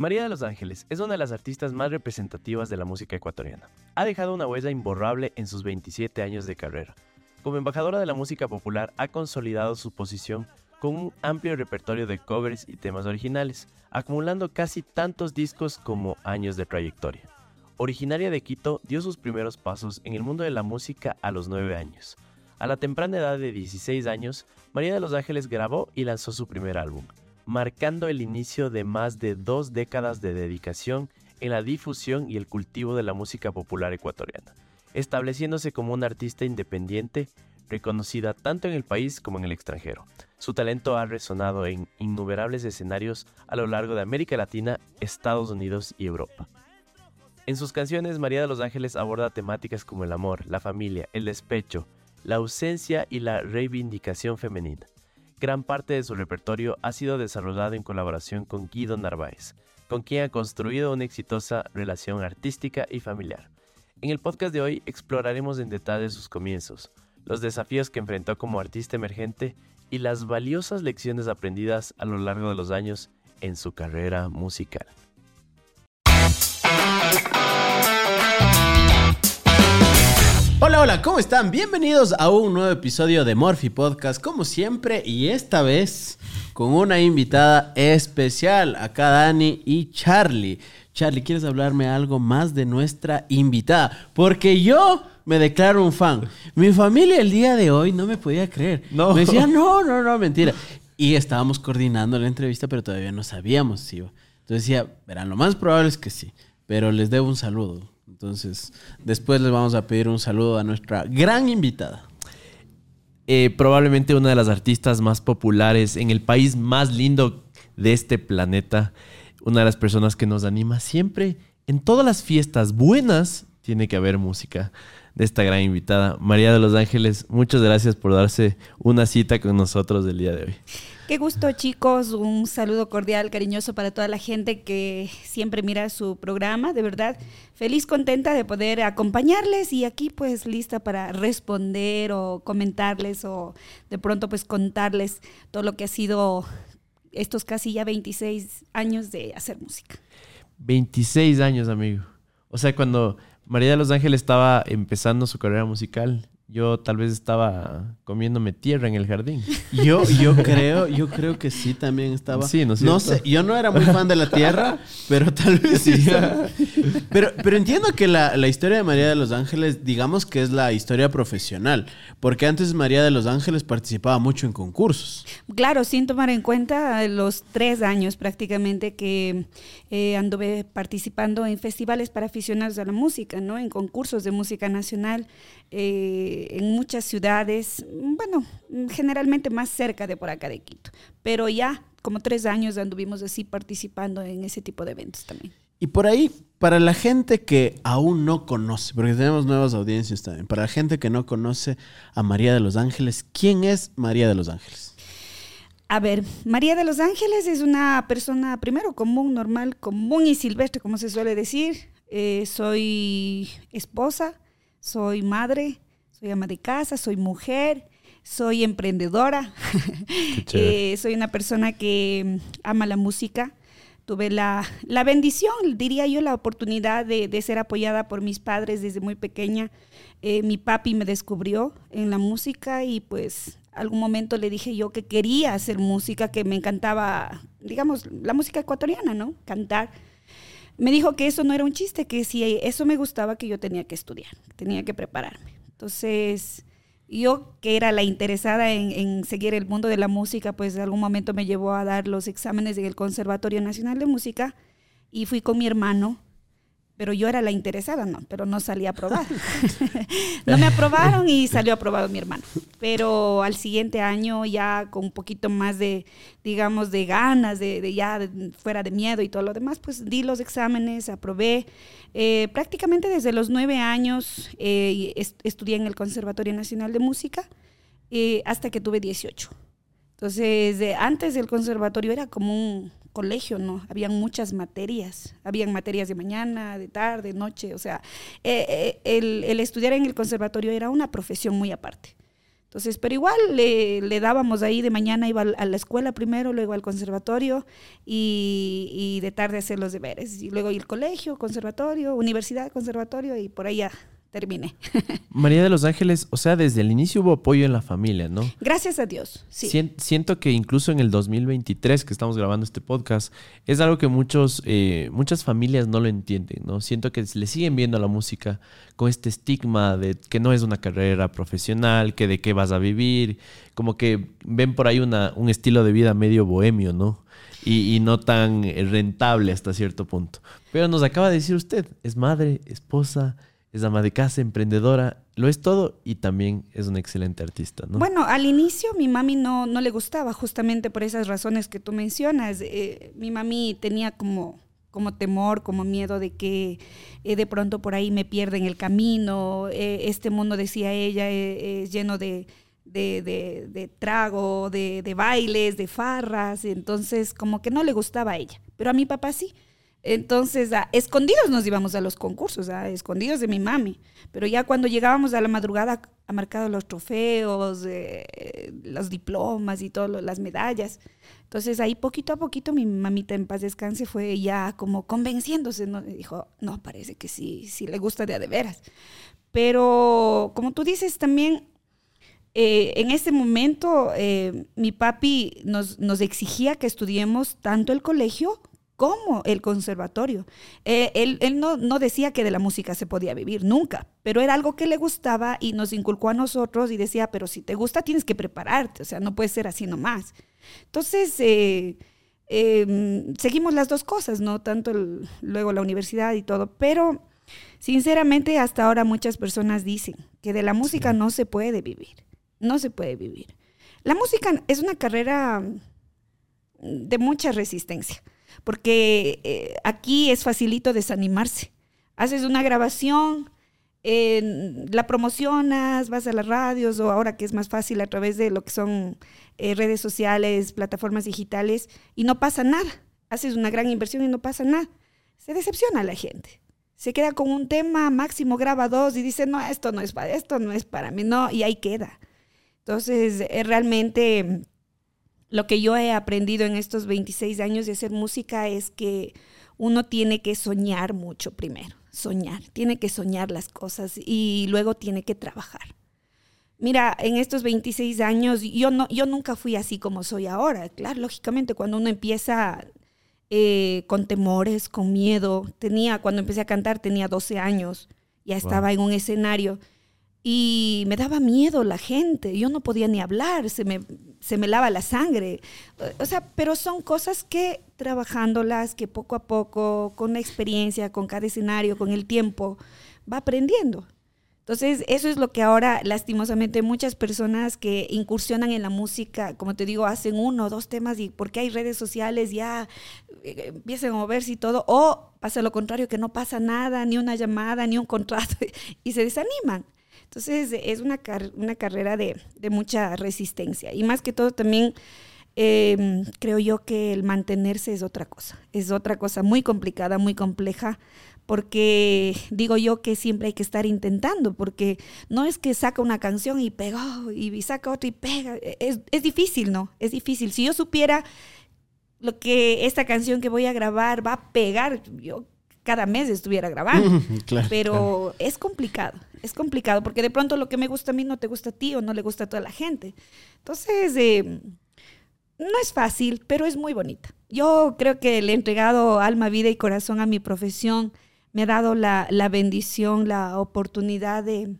María de los Ángeles es una de las artistas más representativas de la música ecuatoriana. Ha dejado una huella imborrable en sus 27 años de carrera. Como embajadora de la música popular ha consolidado su posición con un amplio repertorio de covers y temas originales, acumulando casi tantos discos como años de trayectoria. Originaria de Quito, dio sus primeros pasos en el mundo de la música a los 9 años. A la temprana edad de 16 años, María de los Ángeles grabó y lanzó su primer álbum, marcando el inicio de más de dos décadas de dedicación en la difusión y el cultivo de la música popular ecuatoriana, estableciéndose como una artista independiente reconocida tanto en el país como en el extranjero. Su talento ha resonado en innumerables escenarios a lo largo de América Latina, Estados Unidos y Europa. En sus canciones, María de los Ángeles aborda temáticas como el amor, la familia, el despecho, la ausencia y la reivindicación femenina. Gran parte de su repertorio ha sido desarrollado en colaboración con Guido Narváez, con quien ha construido una exitosa relación artística y familiar. En el podcast de hoy exploraremos en detalle sus comienzos, los desafíos que enfrentó como artista emergente y las valiosas lecciones aprendidas a lo largo de los años en su carrera musical. Hola, hola, ¿cómo están? Bienvenidos a un nuevo episodio de Morphy Podcast, como siempre, y esta vez con una invitada especial, acá Dani y Charlie. Charlie, ¿quieres hablarme algo más de nuestra invitada? Porque yo me declaro un fan. Mi familia el día de hoy no me podía creer. No. Me decía, no, no, no, mentira. Y estábamos coordinando la entrevista, pero todavía no sabíamos si iba. Entonces decía, verán, lo más probable es que sí, pero les debo un saludo. Entonces, después les vamos a pedir un saludo a nuestra gran invitada. Eh, probablemente una de las artistas más populares en el país más lindo de este planeta. Una de las personas que nos anima siempre. En todas las fiestas buenas tiene que haber música de esta gran invitada. María de los Ángeles, muchas gracias por darse una cita con nosotros el día de hoy. Qué gusto chicos, un saludo cordial, cariñoso para toda la gente que siempre mira su programa, de verdad, feliz, contenta de poder acompañarles y aquí pues lista para responder o comentarles o de pronto pues contarles todo lo que ha sido estos casi ya 26 años de hacer música. 26 años, amigo. O sea, cuando María de los Ángeles estaba empezando su carrera musical, yo tal vez estaba comiéndome tierra en el jardín. Yo, yo creo, yo creo que sí también estaba. Sí, no, no sé, yo no era muy fan de la tierra, pero tal vez sí. Pero, pero entiendo que la, la, historia de María de los Ángeles, digamos que es la historia profesional, porque antes María de los Ángeles participaba mucho en concursos. Claro, sin tomar en cuenta los tres años prácticamente que eh, anduve participando en festivales para aficionados a la música, ¿no? En concursos de música nacional. Eh, en muchas ciudades, bueno, generalmente más cerca de por acá de Quito, pero ya como tres años anduvimos así participando en ese tipo de eventos también. Y por ahí, para la gente que aún no conoce, porque tenemos nuevas audiencias también, para la gente que no conoce a María de los Ángeles, ¿quién es María de los Ángeles? A ver, María de los Ángeles es una persona primero común, normal, común y silvestre, como se suele decir. Eh, soy esposa, soy madre, soy ama de casa, soy mujer, soy emprendedora, eh, soy una persona que mm, ama la música. Tuve la, bendición, diría yo, la oportunidad de, ser apoyada por mis padres desde muy pequeña. Eh, mi papi me descubrió en la música y pues algún momento le dije yo que quería hacer música, que me encantaba, digamos, la música ecuatoriana, ¿no? Cantar. Me dijo que eso no era un chiste, que si eso me gustaba, que yo tenía que estudiar, tenía que prepararme. Entonces, yo que era la interesada en, seguir el mundo de la música, pues en algún momento me llevó a dar los exámenes del Conservatorio Nacional de Música y fui con mi hermano pero yo era la interesada, no, pero no salí aprobada. no me aprobaron y salió aprobado mi hermano. Pero al siguiente año ya con un poquito más de, digamos, de ganas, de, ya fuera de miedo y todo lo demás, pues di los exámenes, aprobé. Eh, prácticamente desde los nueve años eh, estudié en el Conservatorio Nacional de Música eh, hasta que tuve 18. Entonces, antes del conservatorio era como un colegio, ¿no? Habían muchas materias, habían materias de mañana, de tarde, noche, o sea, eh, eh, el, estudiar en el conservatorio era una profesión muy aparte. Entonces, pero igual le, le dábamos ahí de mañana, iba a la escuela primero, luego al conservatorio y, de tarde hacer los deberes. Y luego ir al colegio, conservatorio, universidad, conservatorio y por ahí ya terminé. María de los Ángeles, o sea, desde el inicio hubo apoyo en la familia, ¿no? Gracias a Dios, sí. Sien- siento que incluso en el 2023 que estamos grabando este podcast, es algo que muchos, eh, muchas familias no lo entienden, ¿no? Siento que le siguen viendo la música con este estigma de que no es una carrera profesional, que de qué vas a vivir, como que ven por ahí una, un estilo de vida medio bohemio, ¿no? Y, y no tan eh, rentable hasta cierto punto. Pero nos acaba de decir usted, es madre, esposa, es ama de casa, emprendedora, lo es todo y también es una excelente artista, ¿no? Bueno, al inicio mi mami no, no le gustaba, justamente por esas razones que tú mencionas. Eh, mi mami tenía como, como temor, como miedo de que eh, de pronto por ahí me pierda en el camino. Eh, este mundo, decía ella, eh, es lleno de, de, de- trago, de, de bailes, de farras. Entonces, como que no le gustaba a ella. Pero a mi papá sí. Entonces, escondidos nos íbamos a los concursos, escondidos de mi mami. Pero ya cuando llegábamos a la madrugada, ha marcado los trofeos, eh, los diplomas y todas las medallas. Entonces, ahí poquito a poquito mi mamita en paz descanse fue ya como convenciéndose, ¿no? Dijo, no, parece que sí, sí le gusta de a de veras. Pero, como tú dices, también eh, en ese momento eh, mi papi nos, nos exigía que estudiemos tanto el colegio como el conservatorio. Eh, él él no, no decía que de la música se podía vivir, nunca, pero era algo que le gustaba y nos inculcó a nosotros y decía, pero si te gusta tienes que prepararte, o sea, no puede ser así nomás. Entonces, eh, eh, seguimos las dos cosas, ¿no? Tanto el- luego la universidad y todo, pero sinceramente hasta ahora muchas personas dicen que de la música no se puede vivir, no se puede vivir. La música es una carrera mm, de mucha resistencia, porque eh, aquí es facilito desanimarse. Haces una grabación, la promocionas, vas a las radios o ahora que es más fácil a través de lo que son eh, redes sociales, plataformas digitales y no pasa nada. Haces una gran inversión y no pasa nada. Se decepciona la gente. Se queda con un tema, máximo graba dos y dice, no, esto no es para, esto no es para mí, no, y ahí queda. Entonces, eh, realmente lo que yo he aprendido en estos 26 años de hacer música es que uno tiene que soñar mucho primero, soñar, tiene que soñar las cosas y luego tiene que trabajar. Mira, en estos 26 años yo, no, yo nunca fui así como soy ahora. Claro, lógicamente cuando uno empieza eh, con temores, con miedo, tenía, cuando empecé a cantar tenía 12 años, ya estaba en un escenario y me daba miedo la gente, yo no podía ni hablar, se me, se me lava la sangre. O sea, pero son cosas que trabajándolas, que poco a poco, con la experiencia, con cada escenario, con el tiempo, va aprendiendo. Entonces, eso es lo que ahora, lastimosamente, muchas personas que incursionan en la música, como te digo, hacen uno o dos temas y porque hay redes sociales ya eh, empiezan a moverse y todo, o pasa lo contrario, que no pasa nada, ni una llamada, ni un contrato, y se desaniman. Entonces, es una, car una carrera de, de, mucha resistencia. Y más que todo, también eh, creo yo que el mantenerse es otra cosa. Es otra cosa muy complicada, muy compleja, porque digo yo que siempre hay que estar intentando, porque no es que saca una canción y pegó, y saca otra y pega. Es, es difícil, ¿no? Es difícil. Si yo supiera lo que esta canción que voy a grabar va a pegar, yo cada mes estuviera grabando. claro, pero claro. es complicado, es complicado, porque de pronto lo que me gusta a mí no te gusta a ti o no le gusta a toda la gente. Entonces, eh, no es fácil, pero es muy bonita. Yo creo que le he entregado alma, vida y corazón a mi profesión. Me ha dado la, la bendición, la oportunidad de,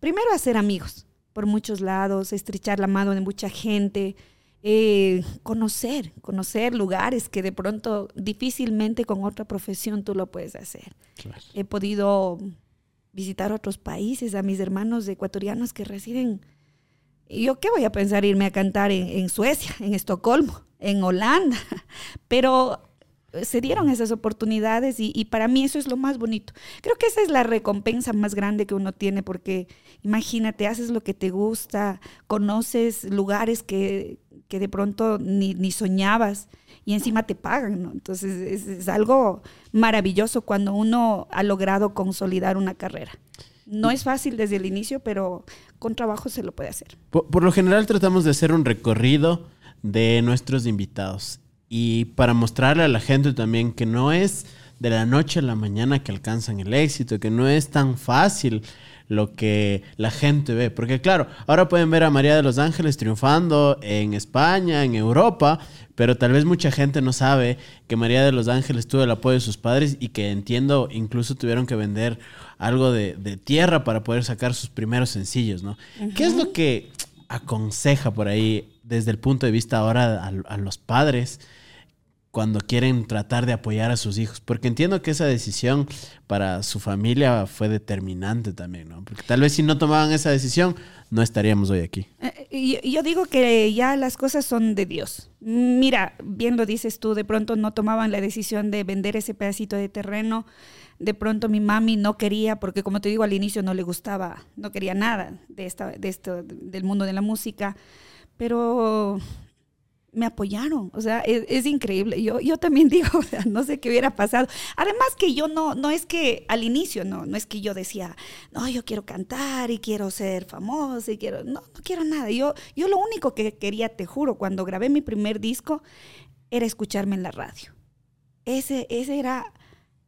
primero, hacer amigos por muchos lados, estrechar la mano de mucha gente, eh, conocer, conocer lugares que de pronto difícilmente con otra profesión tú lo puedes hacer. Claro. He podido visitar otros países, a mis hermanos ecuatorianos que residen. ¿Y yo qué voy a pensar irme a cantar en, en Suecia, en Estocolmo, en Holanda? Pero se dieron esas oportunidades y, y, para mí eso es lo más bonito. Creo que esa es la recompensa más grande que uno tiene porque imagínate, haces lo que te gusta, conoces lugares que, que de pronto ni, ni, soñabas y encima te pagan, ¿no? Entonces es, es, algo maravilloso cuando uno ha logrado consolidar una carrera. No es fácil desde el inicio, pero con trabajo se lo puede hacer. Por, lo general tratamos de hacer un recorrido de nuestros invitados y para mostrarle a la gente también que no es de la noche a la mañana que alcanzan el éxito, que no es tan fácil lo que la gente ve. Porque claro, ahora pueden ver a María de los Ángeles triunfando en España, en Europa, pero tal vez mucha gente no sabe que María de los Ángeles tuvo el apoyo de sus padres y que entiendo incluso tuvieron que vender algo de, tierra para poder sacar sus primeros sencillos, ¿no? ¿Qué es lo que aconseja por ahí desde el punto de vista ahora a los padres? Cuando quieren tratar de apoyar a sus hijos, porque entiendo que esa decisión para su familia fue determinante también, ¿no? Porque tal vez si no tomaban esa decisión, no estaríamos hoy aquí. Eh, yo, digo que ya las cosas son de Dios. Mira, bien lo dices tú, de pronto no tomaban la decisión de vender ese pedacito de terreno, de pronto mi mami no quería, porque como te digo al inicio no le gustaba, no quería nada de, esta, de esto, del mundo de la música, pero me apoyaron, o sea, es, increíble. Yo, yo también digo, no sé qué hubiera pasado. Además que yo no, no es que al inicio, no, no es que yo decía, no, yo quiero cantar y quiero ser famosa y quiero, no, no quiero nada. Yo, yo lo único que quería, te juro, cuando grabé mi primer disco, era escucharme en la radio. Ese, ese, era,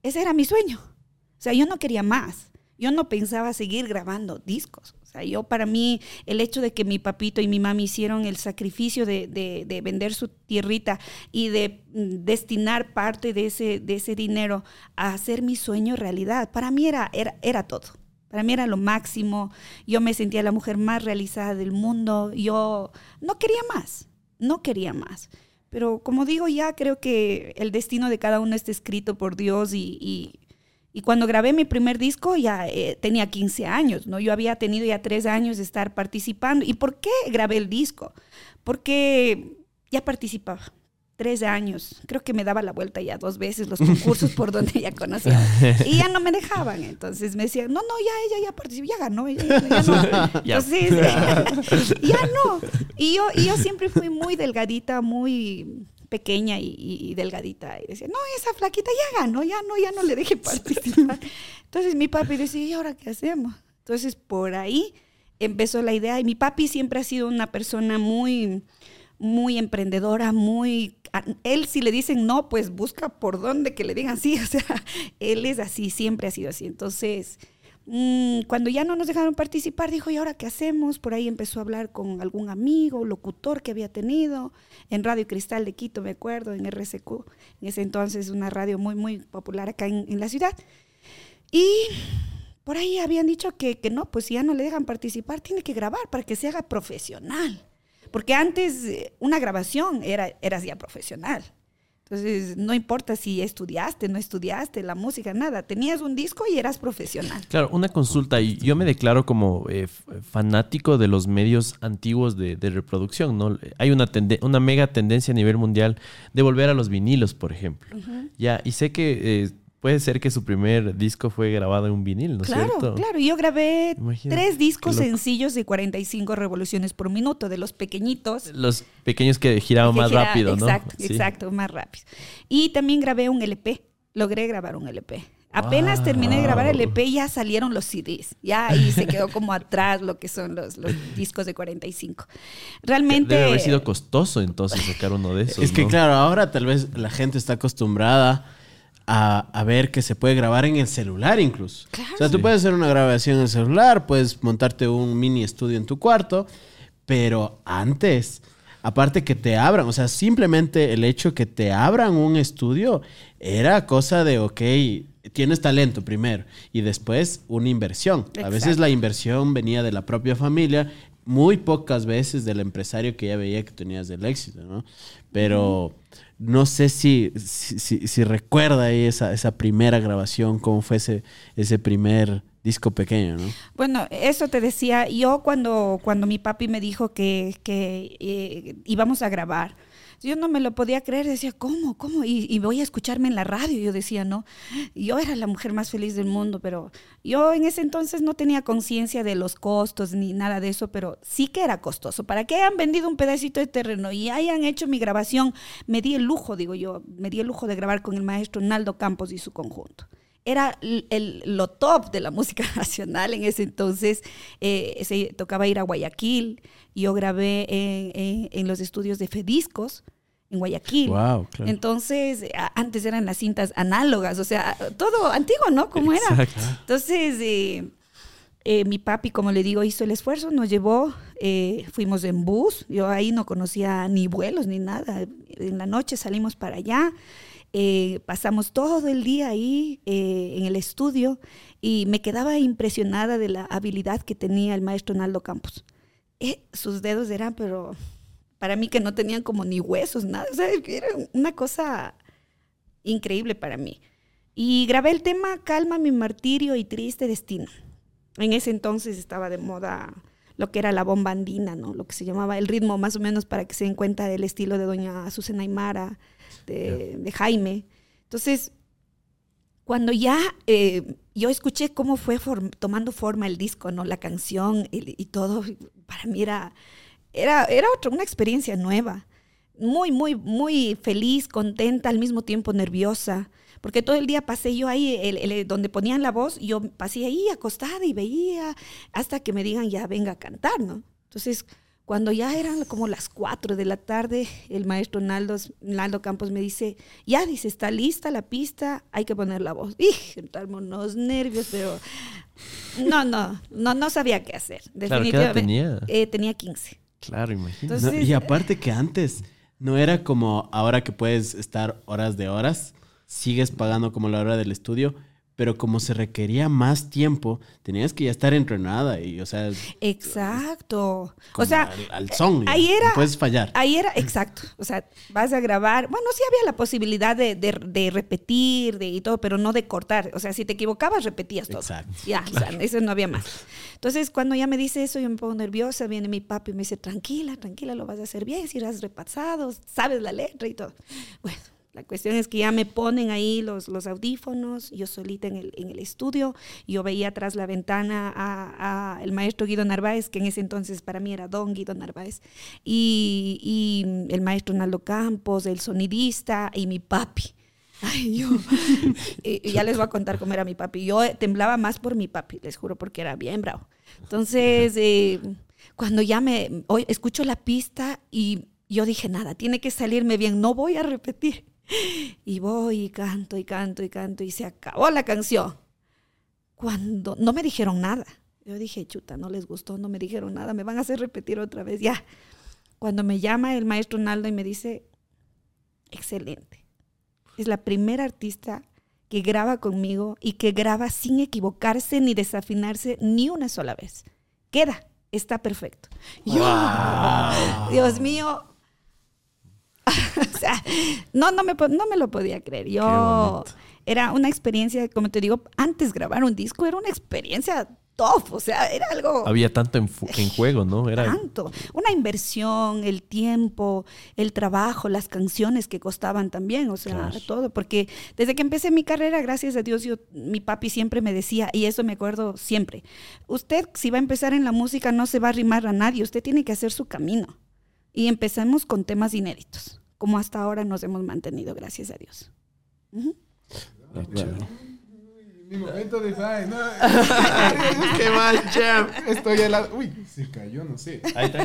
ese era mi sueño. O sea, yo no quería más. Yo no pensaba seguir grabando discos. O sea, yo para mí, el hecho de que mi papito y mi mami hicieron el sacrificio de, vender su tierrita y de mm, destinar parte de ese, de ese dinero a hacer mi sueño realidad, para mí era, era, era todo. Para mí era lo máximo. Yo me sentía la mujer más realizada del mundo. Yo no quería más, no quería más. Pero como digo, ya creo que el destino de cada uno está escrito por Dios y cuando grabé mi primer disco ya eh, tenía 15 años, ¿no? Yo había tenido ya tres años de estar participando. ¿Y por qué grabé el disco? Porque ya participaba. Tres años. Creo que me daba la vuelta ya dos veces los concursos por donde ya conocía. Y ya no me dejaban. Entonces me decían, no, no, ya ella ya participó, ya ganó. ya no. Entonces, ya no. Y yo, y yo siempre fui muy delgadita, muy pequeña y, delgadita. Y decía, no, esa flaquita ya ganó, ya no, ya no le deje participar. Entonces mi papi decía, ¿y ahora qué hacemos? Entonces por ahí empezó la idea. Y mi papi siempre ha sido una persona muy, muy emprendedora, muy... Él si le dicen no, pues busca por dónde que le digan sí. O sea, él es así, siempre ha sido así. Entonces Mm, cuando ya no nos dejaron participar, dijo, ¿y ahora qué hacemos? Por ahí empezó a hablar con algún amigo, locutor que había tenido, en Radio Cristal de Quito, me acuerdo, en RCQ, en ese entonces una radio muy, muy popular acá en, la ciudad. Y por ahí habían dicho que, que, no, pues si ya no le dejan participar, tiene que grabar para que se haga profesional. Porque antes eh, una grabación era, era ya profesional. Entonces, no importa si estudiaste, no estudiaste, la música, nada. Tenías un disco y eras profesional. Claro, una consulta. y Yo me declaro como eh, fanático de los medios antiguos de, reproducción, ¿no? Hay una, una mega tendencia a nivel mundial de volver a los vinilos, por ejemplo. Ya, y sé que eh, Puede ser que su primer disco fue grabado en un vinil, ¿no es claro, cierto? Claro, yo grabé tres discos sencillos de 45 revoluciones por minuto, de los pequeñitos. Los pequeños que giraban más rápido, ¿no? Exacto, exacto, más rápido. Y también grabé un LP, logré grabar un LP. Apenas terminé de grabar el LP, ya salieron los CDs. Ya ahí se quedó como atrás lo que son los, discos de 45. Realmente. Debe haber sido costoso entonces sacar uno de esos. Es que, claro, ahora tal vez la gente está acostumbrada a, ver que se puede grabar en el celular incluso. O sea, tú puedes hacer una grabación en el celular, puedes montarte un mini estudio en tu cuarto, pero antes, aparte que te abran, o sea, simplemente el hecho que te abran un estudio era cosa de, ok, tienes talento primero y después una inversión. A veces la inversión venía de la propia familia, muy pocas veces del empresario que ya veía que tenías el éxito, ¿no? Pero no sé si, si, recuerda ahí esa, esa primera grabación, cómo fue ese, ese primer disco pequeño, ¿no? Bueno, eso te decía, yo cuando, cuando mi papi me dijo que, que eh, íbamos a grabar, yo no me lo podía creer, decía, ¿cómo? ¿Cómo? Y, voy a escucharme en la radio. Yo decía, no, yo era la mujer más feliz del mundo, pero yo en ese entonces no tenía conciencia de los costos ni nada de eso, pero sí que era costoso. Para que hayan vendido un pedacito de terreno y hayan hecho mi grabación, me di el lujo, digo yo, me di el lujo de grabar con el maestro Naldo Campos y su conjunto. Era el, lo top de la música nacional en ese entonces. Eh, se tocaba ir a Guayaquil. Yo grabé en, en, los estudios de Fediscos en Guayaquil. Wow, claro. Entonces, antes eran las cintas análogas, o sea, todo antiguo, ¿no? Como era. Entonces, eh, eh, mi papi, como le digo, hizo el esfuerzo, nos llevó, eh, fuimos en bus, yo ahí no conocía ni vuelos ni nada. En la noche salimos para allá, pasamos todo el día ahí en el estudio y me quedaba impresionada de la habilidad que tenía el maestro Naldo Campos. sus dedos eran, pero para mí que no tenían como ni huesos, nada. O sea, era una cosa increíble para mí. Y grabé el tema Calma mi martirio y triste destino. En ese entonces estaba de moda lo que era la bomba andina, ¿no? Lo que se llamaba el ritmo, más o menos para que se den cuenta del estilo de doña Azucena Aymara, de, Jaime. Entonces, cuando ya eh, yo escuché cómo fue tomando forma el disco, ¿no? La canción y todo, para mí era era, era otra, una experiencia nueva. Muy, muy, muy feliz, contenta, al mismo tiempo nerviosa. Porque todo el día pasé yo ahí, el, donde ponían la voz, yo pasé ahí acostada y veía hasta que me digan ya venga a cantar, ¿no? Entonces, cuando ya eran como las 4 de la tarde, el maestro Naldo, Naldo Campos me dice, ya, dice, está lista la pista, hay que poner la voz. Y entramos unos nervios, pero no, no, no, no sabía qué hacer. Definitivamente. tenía? Eh, tenía 15. Claro, imagínate. y aparte que antes no era como ahora que puedes estar horas de horas, sigues pagando como la hora del estudio, pero como se requería más tiempo, tenías que ya estar entrenada y, o sea... Exacto. O sea... Al, son. Ahí era... No puedes fallar. Ahí era, exacto. O sea, vas a grabar... Bueno, sí había la posibilidad de, de, repetir de, y todo, pero no de cortar. O sea, si te equivocabas, repetías todo. Exacto. Ya, o sea, eso no había más. Entonces, cuando ya me dice eso, yo me pongo nerviosa, viene mi papi y me dice, tranquila, tranquila, lo vas a hacer bien, si eras repasado, sabes la letra y todo. Bueno, la cuestión es que ya me ponen ahí los, los audífonos, yo solita en el, en el estudio, yo veía atrás la ventana a, a, el maestro Guido Narváez, que en ese entonces para mí era don Guido Narváez, y, y el maestro Naldo Campos, el sonidista y mi papi. Ay, yo. y, ya les voy a contar cómo era mi papi. Yo temblaba más por mi papi, les juro, porque era bien bravo. Entonces, eh, cuando ya me hoy escucho la pista y yo dije, nada, tiene que salirme bien, no voy a repetir. Y voy y canto y canto y canto y se acabó la canción. Cuando no me dijeron nada. Yo dije, chuta, no les gustó, no me dijeron nada, me van a hacer repetir otra vez. Ya. Cuando me llama el maestro Naldo y me dice, excelente. Es la primera artista que graba conmigo y que graba sin equivocarse ni desafinarse ni una sola vez. Queda, está perfecto. Dios mío, o sea, no, no me, no me lo podía creer. Yo era una experiencia, como te digo, antes grabar un disco era una experiencia top, o sea, era algo... Había tanto en, juego, ¿no? Era... Tanto. Una inversión, el tiempo, el trabajo, las canciones que costaban también, o sea, todo, porque desde que empecé mi carrera, gracias a Dios, yo, mi papi siempre me decía, y eso me acuerdo siempre, usted si va a empezar en la música no se va a arrimar a nadie, usted tiene que hacer su camino. Y empezamos con temas inéditos como hasta ahora nos hemos mantenido, gracias a Dios. Mi momento de ay, no. Qué mal, champ. Estoy helado. Uy, se cayó, no sé. Ahí está.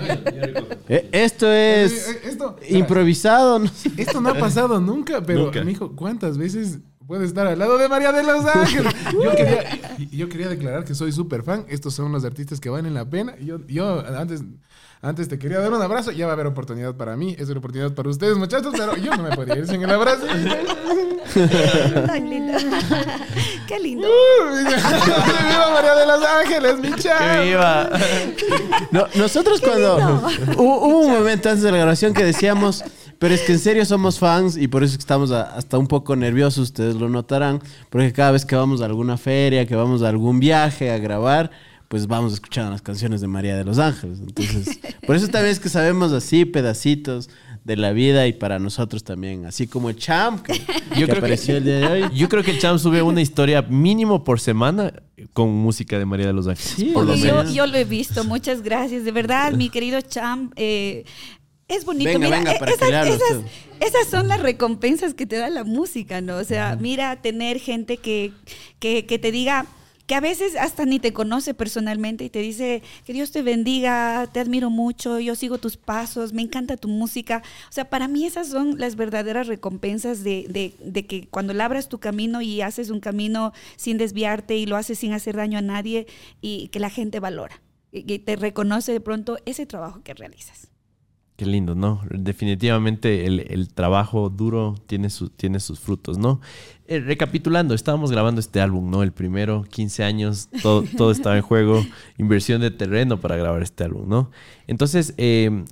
Eh, esto es eh, esto, improvisado. No Esto no ha pasado nunca, pero me dijo, ¿cuántas veces puede estar al lado de María de los Ángeles? Yo quería, yo quería declarar que soy súper fan. Estos son los artistas que valen la pena. Yo, yo antes antes te quería dar un abrazo, ya va a haber oportunidad para mí, es una oportunidad para ustedes, muchachos, pero yo no me podía ir sin el abrazo. Tan lindo. Qué lindo. ¡Viva María de los Ángeles, mi chavo! viva! nosotros cuando... Hubo un momento antes de la grabación que decíamos... Pero es que en serio somos fans y por eso estamos hasta un poco nerviosos, ustedes lo notarán, porque cada vez que vamos a alguna feria, que vamos a algún viaje a grabar, pues vamos escuchando las canciones de María de los Ángeles. Entonces, por eso también es que sabemos así pedacitos de la vida y para nosotros también, así como el Champ que, yo creo apareció que, el día de hoy. Yo creo que el Champ sube una historia mínimo por semana con música de María de los Ángeles. Sí, por lo yo, yo, lo he visto, muchas gracias. De verdad, mi querido Champ, eh, Es bonito. Venga, mira, venga, para esas, que le hable esas- son las recompensas que te da la música, ¿no? O sea, mira, tener gente que, que, que te diga que a veces hasta ni te conoce personalmente y te dice que Dios te bendiga, te admiro mucho, yo sigo tus pasos, me encanta tu música. O sea, para mí esas son las verdaderas recompensas de, de- de que cuando labras tu camino y haces un camino sin desviarte y lo haces sin hacer daño a nadie y que la gente valora y te reconoce de pronto ese trabajo que realizas. Qué lindo, ¿no? Definitivamente el, el trabajo duro tiene, su- tiene sus frutos, ¿no? Eh, recapitulando, estábamos grabando este álbum, ¿no? El primero, 15 años, todo, todo estaba en juego, inversión de terreno para grabar este álbum, ¿no? Entonces, eh,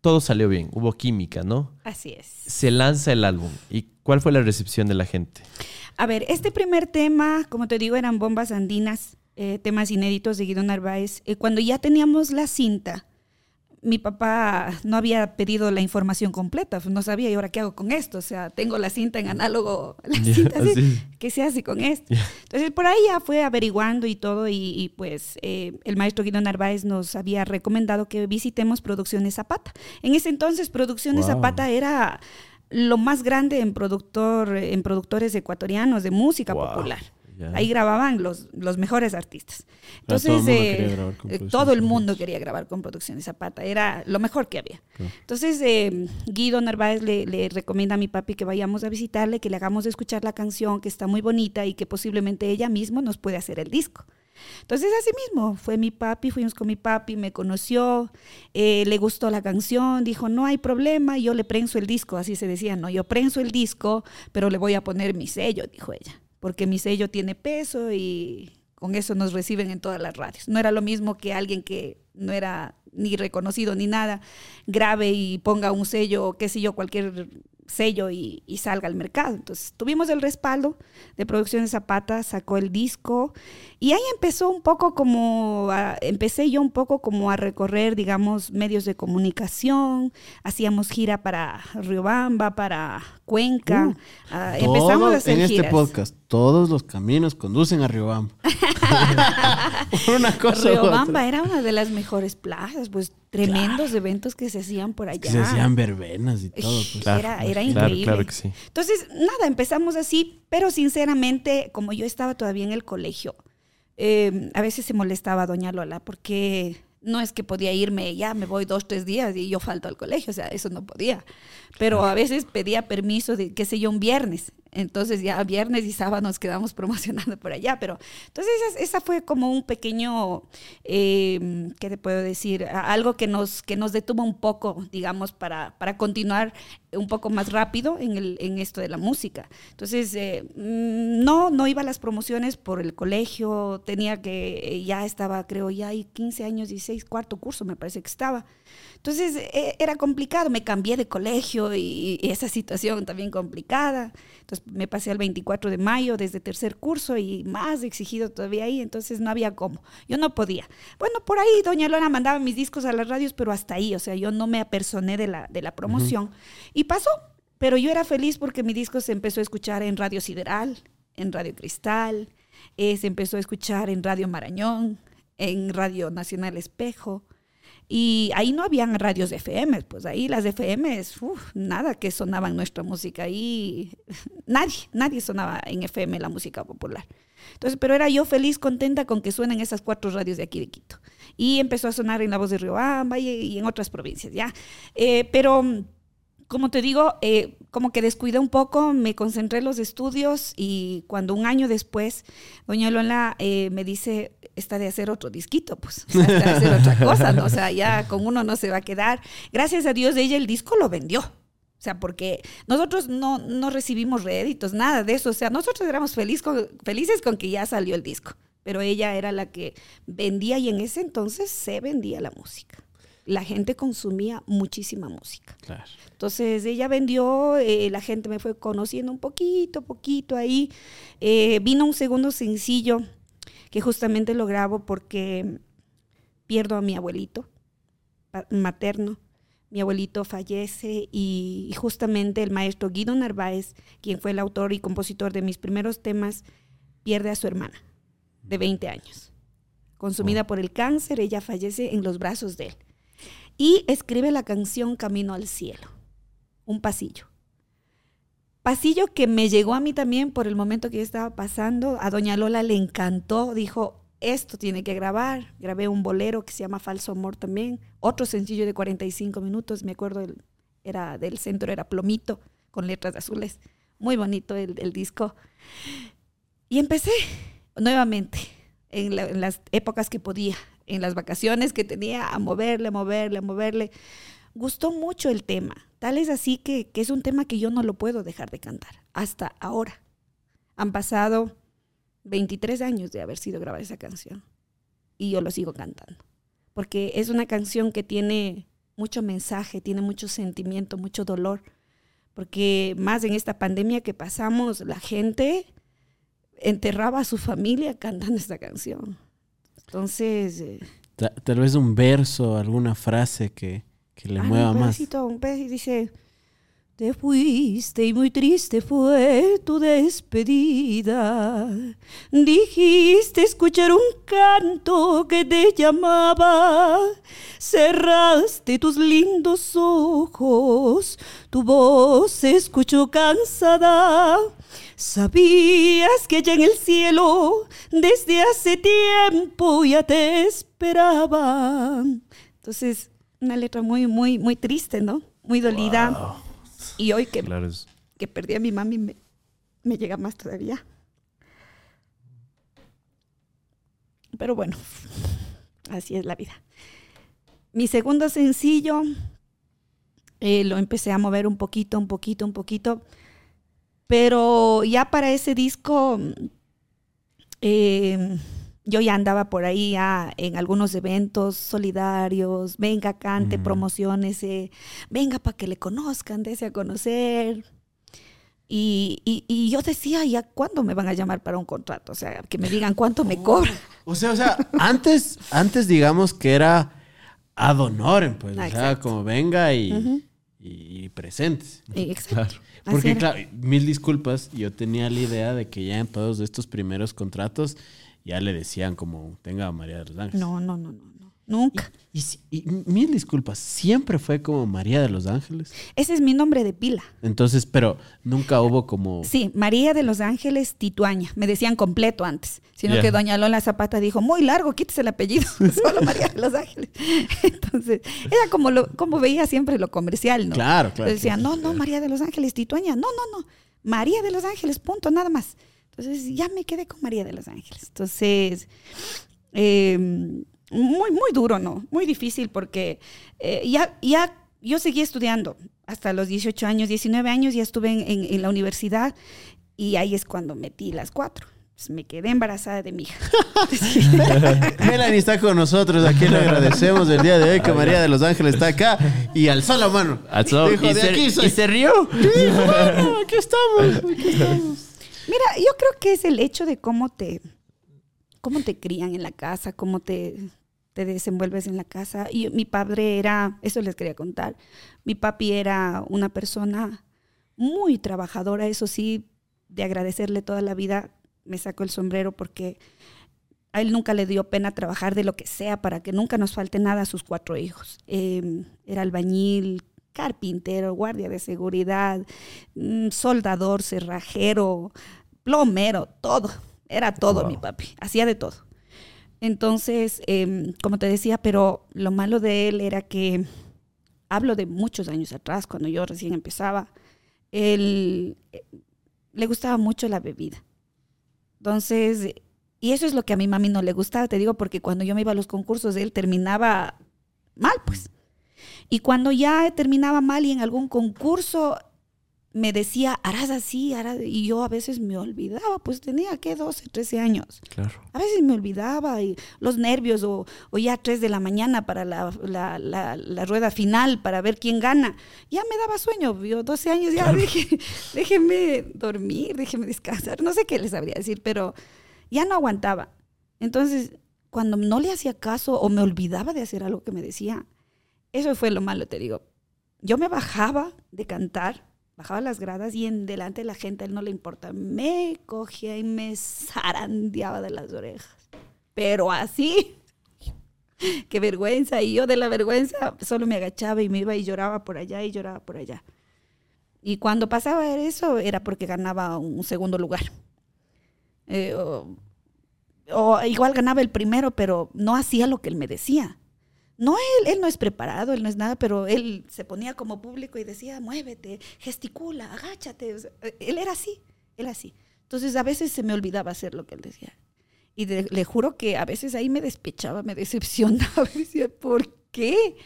todo salió bien, hubo química, ¿no? Así es. Se lanza el álbum. ¿Y cuál fue la recepción de la gente? A ver, este primer tema, como te digo, eran bombas andinas, eh, temas inéditos de Guido Narváez. Eh, cuando ya teníamos la cinta, mi papá no había pedido la información completa, pues no sabía, ¿y ahora qué hago con esto? O sea, tengo la cinta en análogo, la cinta así. ¿qué se hace con esto? Entonces, por ahí ya fue averiguando y todo, y, y, pues eh, el maestro Guido Narváez nos había recomendado que visitemos Producciones Zapata. En ese entonces, Producciones Wow. Zapata era lo más grande en productor, en productores ecuatorianos de música Wow. popular. Ya. Ahí grababan los, los mejores artistas. Claro, todo el Entonces, mundo eh, quería grabar con eh, Producciones todo el Zapata. mundo quería grabar con Producciones Zapata. Era lo mejor que había. Claro. Entonces, eh, Guido Narváez le, le recomienda a mi papi que vayamos a visitarle, que le hagamos escuchar la canción, que está muy bonita y que posiblemente ella misma nos puede hacer el disco. Entonces, así mismo, fue mi papi, fuimos con mi papi, me conoció, eh, le gustó la canción, dijo, no hay problema, yo le prenso el disco, así se decía, no, yo prenso el disco, pero le voy a poner mi sello, dijo ella, porque mi sello tiene peso y con eso nos reciben en todas las radios. No era lo mismo que alguien que no era ni reconocido ni nada, grabe y ponga un sello, qué sé yo, cualquier sello y, y salga al mercado. Entonces tuvimos el respaldo de Producciones Zapata, sacó el disco y ahí empezó un poco como, a- empecé yo un poco como a recorrer, digamos, medios de comunicación, hacíamos gira para Riobamba, para Cuenca, ah, empezamos a hacer en este giras. podcast, todos los caminos conducen a Riobamba. Por una cosa. Riobamba era una de las mejores plazas, pues tremendos eventos que se hacían por allá. Que se hacían verbenas y todo. Pues. Claro, era, era claro, increíble. claro que sí. Entonces, nada, empezamos así, pero sinceramente, como yo estaba todavía en el colegio, eh, a veces se molestaba doña Lola porque no es que podía irme, ya me voy dos, tres días y yo falto al colegio, o sea, eso no podía. Pero a veces pedía permiso de, qué sé yo, un viernes. Entonces ya viernes y sábado nos quedamos promocionando por allá. Pero entonces esa, esa fue como un pequeño, eh, ¿qué te puedo decir? Algo que nos, que nos detuvo un poco, digamos, para, para continuar un poco más rápido en, el, en esto de la música. Entonces, eh, mm, no, no iba a las promociones por el colegio, tenía que, eh, ya estaba, creo, ya hay 15 años, 16, cuarto curso me parece que estaba. Entonces, eh, era complicado, me cambié de colegio y, y esa situación también complicada. Entonces, me pasé al 24 de mayo desde tercer curso y más exigido todavía ahí, entonces no había cómo. Yo no podía. Bueno, por ahí doña Lona mandaba mis discos a las radios, pero hasta ahí, o sea, yo no me apersoné de la, de la promoción. Y pasó, pero yo era feliz porque mi disco se empezó a escuchar en Radio Sideral, en Radio Cristal, eh, se empezó a escuchar en Radio Marañón, en Radio Nacional Espejo. Y ahí no habían radios de FM, pues ahí las FM, nada que sonaban nuestra música. Ahí nadie, nadie sonaba en FM la música popular. Entonces, pero era yo feliz, contenta con que suenen esas cuatro radios de aquí de Quito. Y empezó a sonar en La Voz de Riobamba y, y en otras provincias, ¿ya? Eh, pero como te digo, eh, como que descuidé un poco, me concentré en los estudios y cuando un año después, doña Lola eh, me dice, está de hacer otro disquito, pues, o sea, está de hacer otra cosa, ¿no? O sea, ya con uno no se va a quedar. Gracias a Dios, ella el disco lo vendió. O sea, porque nosotros no, no recibimos réditos, nada de eso. O sea, nosotros éramos feliz con- felices con que ya salió el disco. Pero ella era la que vendía y en ese entonces se vendía la música. La gente consumía muchísima música. Claro. Entonces ella vendió, eh, la gente me fue conociendo un poquito, poquito ahí. Eh, vino un segundo sencillo que justamente lo grabo porque pierdo a mi abuelito materno. Mi abuelito fallece y, y justamente el maestro Guido Narváez, quien fue el autor y compositor de mis primeros temas, pierde a su hermana de 20 años. Consumida por el cáncer, ella fallece en los brazos de él. y escribe la canción Camino al Cielo, un pasillo. Pasillo que me llegó a mí también por el momento que yo estaba pasando. A Doña Lola le encantó, dijo, esto tiene que grabar. Grabé un bolero que se llama Falso Amor también. Otro sencillo de 45 minutos, me acuerdo, era del centro, era Plomito, con letras azules. Muy bonito el, disco. Y empecé nuevamente, en, en, las épocas que podía, en las vacaciones que tenía, a moverle, a moverle, a moverle. Gustó mucho el tema Tal es así que, es un tema que yo no lo puedo dejar de cantar hasta ahora. Han pasado 23 años de haber sido grabada esa canción y yo lo sigo cantando. Porque es una canción que tiene mucho mensaje, tiene mucho sentimiento, mucho dolor. Porque más en esta pandemia que pasamos, la gente enterraba a su familia cantando esta canción. Entonces... Eh, tal vez un verso, alguna frase que, que le mueva un más. Un pedacito, dice, te fuiste y muy triste fue tu despedida. Dijiste escuchar un canto que te llamaba. Cerraste tus lindos ojos, tu voz se escuchó cansada. Sabías que allá en el cielo desde hace tiempo ya te esperaba. Entonces, una letra muy, muy, muy triste, ¿no? Muy dolida. Y hoy que, que perdí a mi mami me, me llega más todavía. Pero bueno, así es la vida. Mi segundo sencillo eh, lo empecé a mover un poquito, un poquito, un poquito. Pero ya para ese disco eh, yo ya andaba por ahí en algunos eventos solidarios, venga, cante, promociones, venga para que le conozcan, dése a conocer. Y, yo decía, ¿ya cuándo me van a llamar para un contrato? O sea, que me digan cuánto me cobran. O sea, o sea, antes, antes digamos que era ad honorem, pues, o sea, como venga y, y presentes. Exacto. Porque, claro, mil disculpas, yo tenía la idea de que ya en todos estos primeros contratos ya le decían como tenga a María de los Ángeles. No, no, no, no, no. Nunca. Y, mil disculpas, siempre fue como María de los Ángeles. Ese es mi nombre de pila. Entonces, pero nunca hubo como. Sí, María de los Ángeles Tituaña. Me decían completo antes. Sino que doña Lola Zapata dijo, muy largo, quítese el apellido. Solo María de los Ángeles. Entonces, era como lo, como veía siempre lo comercial, ¿no? Claro, claro. Decían, no, no, María de los Ángeles Tituaña. No, no, no. María de los Ángeles, punto, nada más. Entonces ya me quedé con María de los Ángeles. Entonces, em, muy, muy duro, ¿no? Muy difícil porque eh, ya, ya yo seguí estudiando hasta los 18 años, 19 años, ya estuve en, la universidad y ahí es cuando metí las cuatro. me quedé embarazada de mi hija. Melanie está con nosotros, a quien le agradecemos el día de hoy que María de los Ángeles está acá y alzó la mano. Alzó, y, se, rió. aquí estamos, aquí estamos. Mira, yo creo que es el hecho de cómo te, cómo te crían en la casa, cómo te, te desenvuelves en la casa. Y mi padre era, eso les quería contar, mi papi era una persona muy trabajadora, eso sí, de agradecerle toda la vida, me saco el sombrero porque a él nunca le dio pena trabajar de lo que sea para que nunca nos falte nada a sus cuatro hijos. Em, era albañil, carpintero, guardia de seguridad, mm, soldador, cerrajero, plomero, todo. Era todo mi papi, hacía de todo. Entonces, em, como te decía, pero lo malo de él era que, hablo de muchos años atrás, cuando yo recién empezaba, él eh, le gustaba mucho la bebida. Entonces, y eso es lo que a mi mami no le gustaba, te digo, porque cuando yo me iba a los concursos, él terminaba mal, pues. Y cuando ya terminaba mal y en algún concurso, me decía, harás así, harás... y yo a veces me olvidaba, pues tenía, ¿qué? 12, 13 años. Claro. A veces me olvidaba, y los nervios, o, o ya 3 de la mañana para la, rueda final, para ver quién gana. Ya me daba sueño, yo 12 años ya dije, déjenme dormir, déjenme descansar, no sé qué les sabría decir, pero ya no aguantaba. Entonces, cuando no le hacía caso o me olvidaba de hacer algo que me decía, eso fue lo malo, te digo. Yo me bajaba de cantar bajaba las gradas y en delante de la gente a él no le importa. Me cogía y me zarandeaba de las orejas. Pero así. qué vergüenza. Y yo de la vergüenza solo me agachaba y me iba y lloraba por allá y lloraba por allá. Y cuando pasaba eso era porque ganaba un segundo lugar. Eh, o, igual ganaba el primero, pero no hacía lo que él me decía. No, él, él no es preparado, él no es nada, pero él se ponía como público y decía, muévete, gesticula, agáchate. él era así, él así. Entonces a veces se me olvidaba hacer lo que él decía. Y le juro que a veces ahí me despechaba, me decepcionaba. Decía, ¿por qué?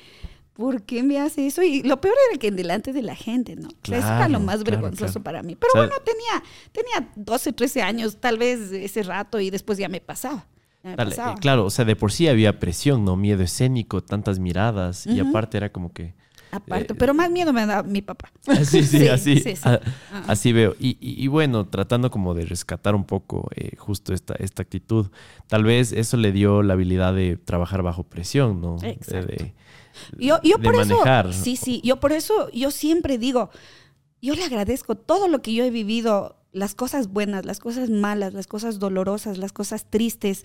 ¿Por qué me hace eso? Y lo peor era que en delante de la gente, ¿no? eso era lo más vergonzoso para mí. Pero bueno, tenía, tenía 12, 13 años, tal vez ese rato, y después ya me pasaba. Claro, o sea, de por sí había presión, ¿no? Miedo escénico, tantas miradas, y aparte era como que Aparte, eh, pero más miedo me da mi papá. Sí, sí, así, así veo. Y, bueno, tratando como de rescatar un poco eh, justo esta, esta actitud, tal vez eso le dio la habilidad de trabajar bajo presión, ¿no? De, yo, por manejar. eso, sí, sí, yo por eso, yo siempre digo, yo le agradezco todo lo que yo he vivido, las cosas buenas, las cosas malas, las cosas dolorosas, las cosas tristes.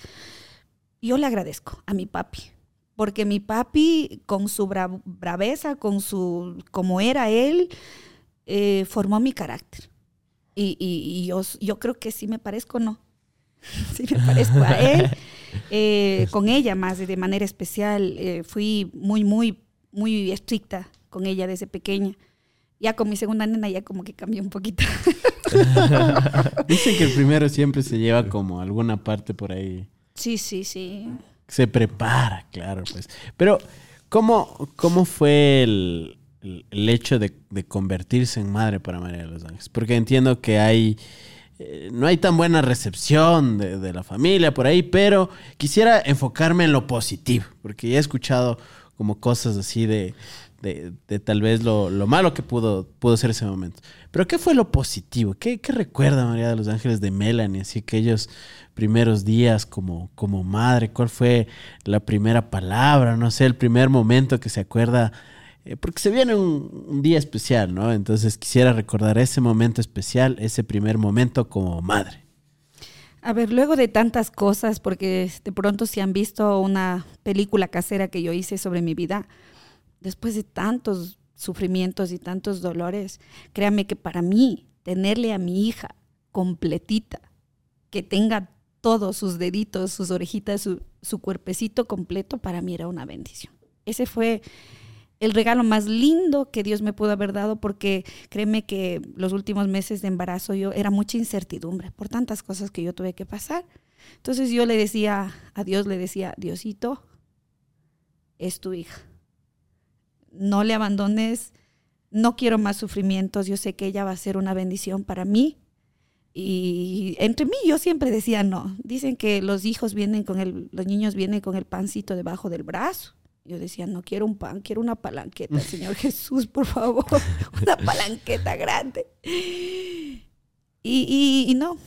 Yo le agradezco a mi papi, porque mi papi, con su braveza, con su, como era él, eh, formó mi carácter. Y, yo, yo, creo que sí me parezco, ¿no? sí me parezco a él. Eh, con ella más, de manera especial. Eh, fui muy, muy, muy estricta con ella desde pequeña. Ya con mi segunda nena ya como que cambió un poquito. Dicen que el primero siempre se lleva como alguna parte por ahí. Sí, sí, sí. Se prepara, claro, pues. Pero, ¿cómo, cómo fue el, el, hecho de, de, convertirse en madre para María de los Ángeles? Porque entiendo que hay... Eh, no hay tan buena recepción de, de, la familia por ahí, pero quisiera enfocarme en lo positivo, porque ya he escuchado como cosas así de, de, tal vez lo, lo, malo que pudo, pudo ser ese momento. Pero ¿qué fue lo positivo? ¿Qué, qué recuerda María de los Ángeles de Melanie? Así aquellos primeros días como, como madre, ¿cuál fue la primera palabra? No sé, el primer momento que se acuerda, eh, porque se viene un, un, día especial, ¿no? Entonces quisiera recordar ese momento especial, ese primer momento como madre. A ver, luego de tantas cosas, porque de pronto si han visto una película casera que yo hice sobre mi vida, después de tantos sufrimientos y tantos dolores, créame que para mí, tenerle a mi hija completita, que tenga todos sus deditos, sus orejitas, su, su cuerpecito completo, para mí era una bendición. Ese fue el regalo más lindo que Dios me pudo haber dado porque créeme que los últimos meses de embarazo yo era mucha incertidumbre por tantas cosas que yo tuve que pasar. Entonces yo le decía a Dios, le decía, Diosito, es tu hija no le abandones, no quiero más sufrimientos, yo sé que ella va a ser una bendición para mí. Y entre mí yo siempre decía no. Dicen que los hijos vienen con el, los niños vienen con el pancito debajo del brazo. Yo decía, no quiero un pan, quiero una palanqueta, Señor Jesús, por favor, una palanqueta grande. Y, y, no,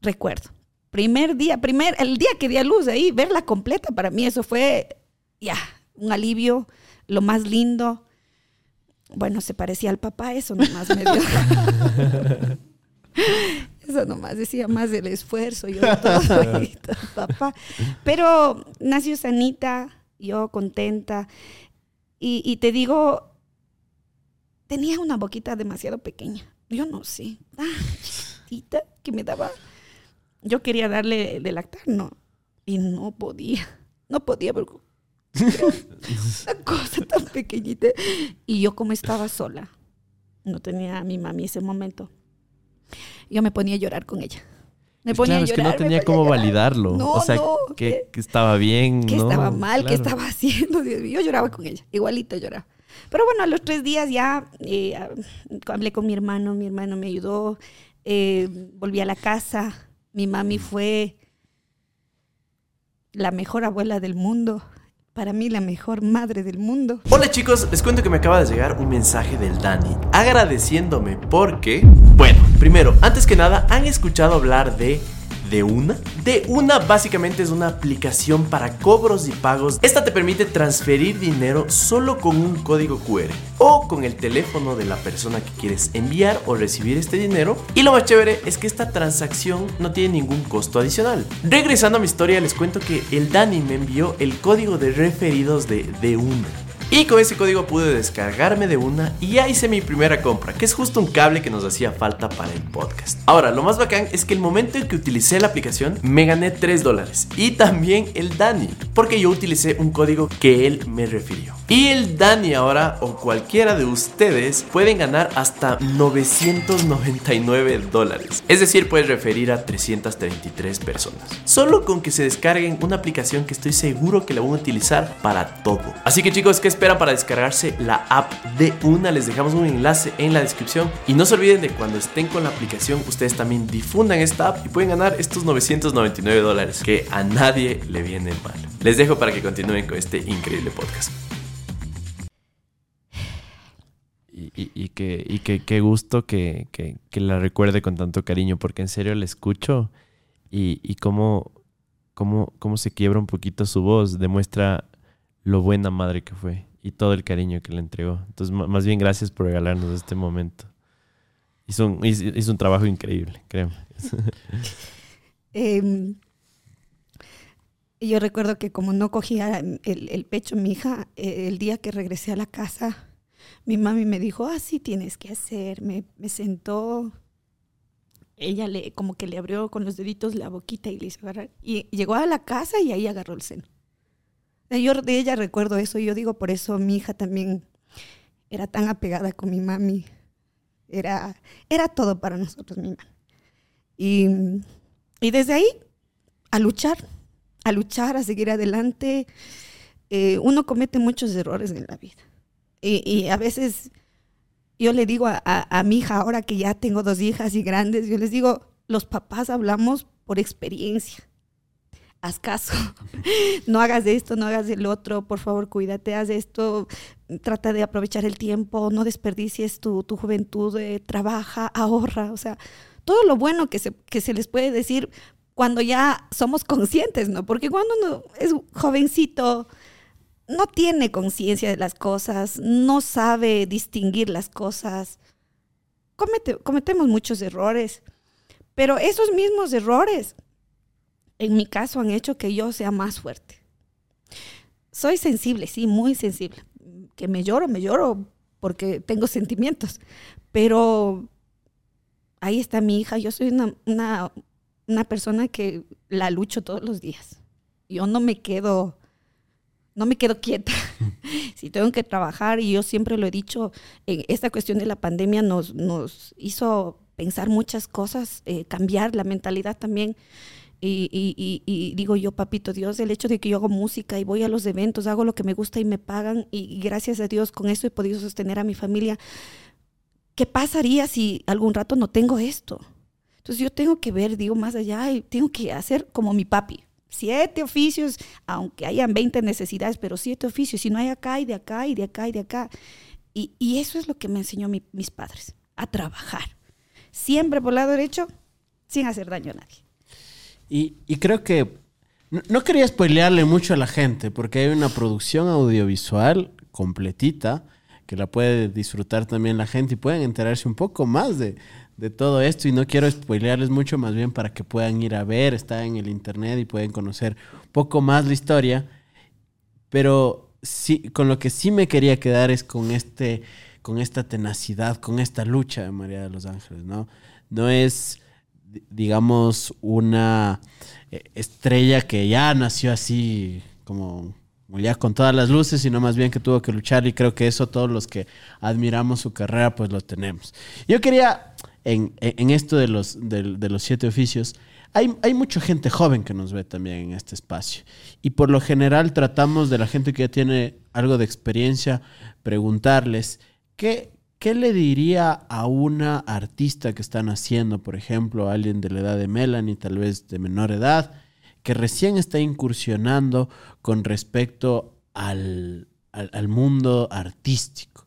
recuerdo, primer día, primer, el día que di a luz ahí, verla completa, para mí eso fue ya, un alivio, lo más lindo. Bueno, se parecía al papá, eso nomás me dio. eso nomás decía más del esfuerzo, yo todo, papá. Pero nació sanita, yo contenta. Y, te digo, tenía una boquita demasiado pequeña. Yo no sé, ah, chiquita, que me daba. Yo quería darle de lactar, no. Y no podía. No podía porque una cosa tan pequeñita. Y yo como estaba sola, no tenía a mi mami ese momento, yo me ponía a llorar con ella. Me ponía claro, a llorar, es que no tenía cómo validarlo. o sea, que, estaba bien. Que estaba mal, que estaba haciendo. Yo lloraba con ella, igualito lloraba. Pero bueno, a los tres días ya eh, hablé con mi hermano, mi hermano me ayudó, eh, volví a la casa, mi mami fue la mejor abuela del mundo para mí la mejor madre del mundo. Hola chicos, les cuento que me acaba de llegar un mensaje del Dani agradeciéndome porque, bueno, primero, antes que nada, han escuchado hablar de de una? De una básicamente es una aplicación para cobros y pagos. Esta te permite transferir dinero solo con un código QR o con el teléfono de la persona que quieres enviar o recibir este dinero. Y lo más chévere es que esta transacción no tiene ningún costo adicional. Regresando a mi historia, les cuento que el Dani me envió el código de referidos de de una. Y con ese código pude descargarme de una y ya hice mi primera compra, que es justo un cable que nos hacía falta para el podcast. Ahora, lo más bacán es que el momento en que utilicé la aplicación me gané 3 dólares y también el Dani, porque yo utilicé un código que él me refirió. Y el Dani ahora o cualquiera de ustedes pueden ganar hasta 999 dólares. Es decir, puedes referir a 333 personas. Solo con que se descarguen una aplicación que estoy seguro que la van a utilizar para todo. Así que chicos, ¿qué esperan para descargarse la app de una? Les dejamos un enlace en la descripción. Y no se olviden de cuando estén con la aplicación, ustedes también difundan esta app y pueden ganar estos 999 dólares que a nadie le viene mal. Les dejo para que continúen con este increíble podcast. Y, que, y que qué gusto que, la recuerde con tanto cariño, porque en serio la escucho y, y cómo, cómo, cómo se quiebra un poquito su voz, demuestra lo buena madre que fue y todo el cariño que le entregó. Entonces, más bien gracias por regalarnos este momento. Hizo un, hizo, un trabajo increíble, créeme. Em, yo recuerdo que como no cogía el, el pecho mi hija, el día que regresé a la casa, mi mami me dijo, así ah, tienes que hacer. Me, sentó, ella le, como que le abrió con los deditos la boquita y le hizo agarrar. Y llegó a la casa y ahí agarró el seno. Yo de ella recuerdo eso y yo digo, por eso mi hija también era tan apegada con mi mami. Era, era todo para nosotros, mi mami. Y, y desde ahí, a luchar, a luchar, a seguir adelante. Eh, uno comete muchos errores en la vida y, a veces yo le digo a, mi hija, ahora que ya tengo dos hijas y grandes, yo les digo, los papás hablamos por experiencia. Haz caso, no hagas esto, no hagas el otro, por favor cuídate, haz esto, trata de aprovechar el tiempo, no desperdicies tu, tu juventud, eh, trabaja, ahorra, o sea, todo lo bueno que se, que se les puede decir cuando ya somos conscientes, ¿no? Porque cuando uno es jovencito, no tiene conciencia de las cosas, no sabe distinguir las cosas. cometemos muchos errores, pero esos mismos errores, en mi caso, han hecho que yo sea más fuerte. Soy sensible, sí, muy sensible. Que me lloro, me lloro porque tengo sentimientos, pero ahí está mi hija. Yo soy una, una, una persona que la lucho todos los días. Yo no me quedo no me quedo quieta. si tengo que trabajar, y yo siempre lo he dicho, esta cuestión de la pandemia nos, hizo pensar muchas cosas, eh, cambiar la mentalidad también. Y, y, y, digo yo, papito Dios, el hecho de que yo hago música y voy a los eventos, hago lo que me gusta y me pagan, y, gracias a Dios con eso he podido sostener a mi familia. ¿Qué pasaría si algún rato no tengo esto? Entonces yo tengo que ver, digo, más allá y tengo que hacer como mi papi siete oficios, aunque hayan 20 necesidades, pero siete oficios, y no hay acá y de acá y de acá y de acá. Y, y eso es lo que me enseñó mis padres, a trabajar. Siempre por el lado derecho, sin hacer daño a nadie. Y, y creo que no, no, quería spoilearle mucho a la gente, porque hay una producción audiovisual completita que la puede disfrutar también la gente y pueden enterarse un poco más de, de todo esto y no quiero spoilearles mucho, más bien para que puedan ir a ver, está en el internet y pueden conocer poco más la historia. Pero sí, con lo que sí me quería quedar es con este, con esta tenacidad, con esta lucha de María de los Ángeles, ¿no? No es, digamos, una eh, estrella que ya nació así como ya con todas las luces, sino más bien que tuvo que luchar y creo que eso todos los que admiramos su carrera pues lo tenemos. Yo quería en, esto de los, de, los siete oficios, hay, hay, mucha gente joven que nos ve también en este espacio. Y por lo general tratamos de la gente que ya tiene algo de experiencia, preguntarles qué, qué le diría a una artista que están haciendo, por ejemplo, a alguien de la edad de Melanie, tal vez de menor edad, que recién está incursionando con respecto al, al mundo artístico.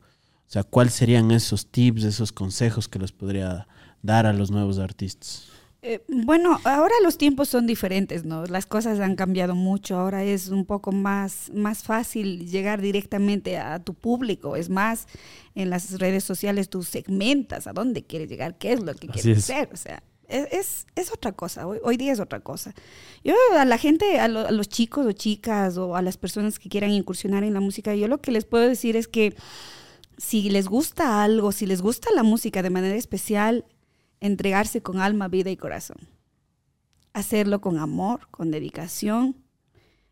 O sea, ¿cuáles serían esos tips, esos consejos que les podría dar a los nuevos artistas? Eh, bueno, ahora los tiempos son diferentes, ¿no? Las cosas han cambiado mucho. Ahora es un poco más, más fácil llegar directamente a tu público. Es más, en las redes sociales tú segmentas a dónde quieres llegar, qué es lo que quieres hacer. O sea, es, es, otra cosa. Hoy, día es otra cosa. Yo a la gente, a, a los chicos o chicas o a las personas que quieran incursionar en la música, yo lo que les puedo decir es que si les gusta algo, si les gusta la música de manera especial, entregarse con alma, vida y corazón. Hacerlo con amor, con dedicación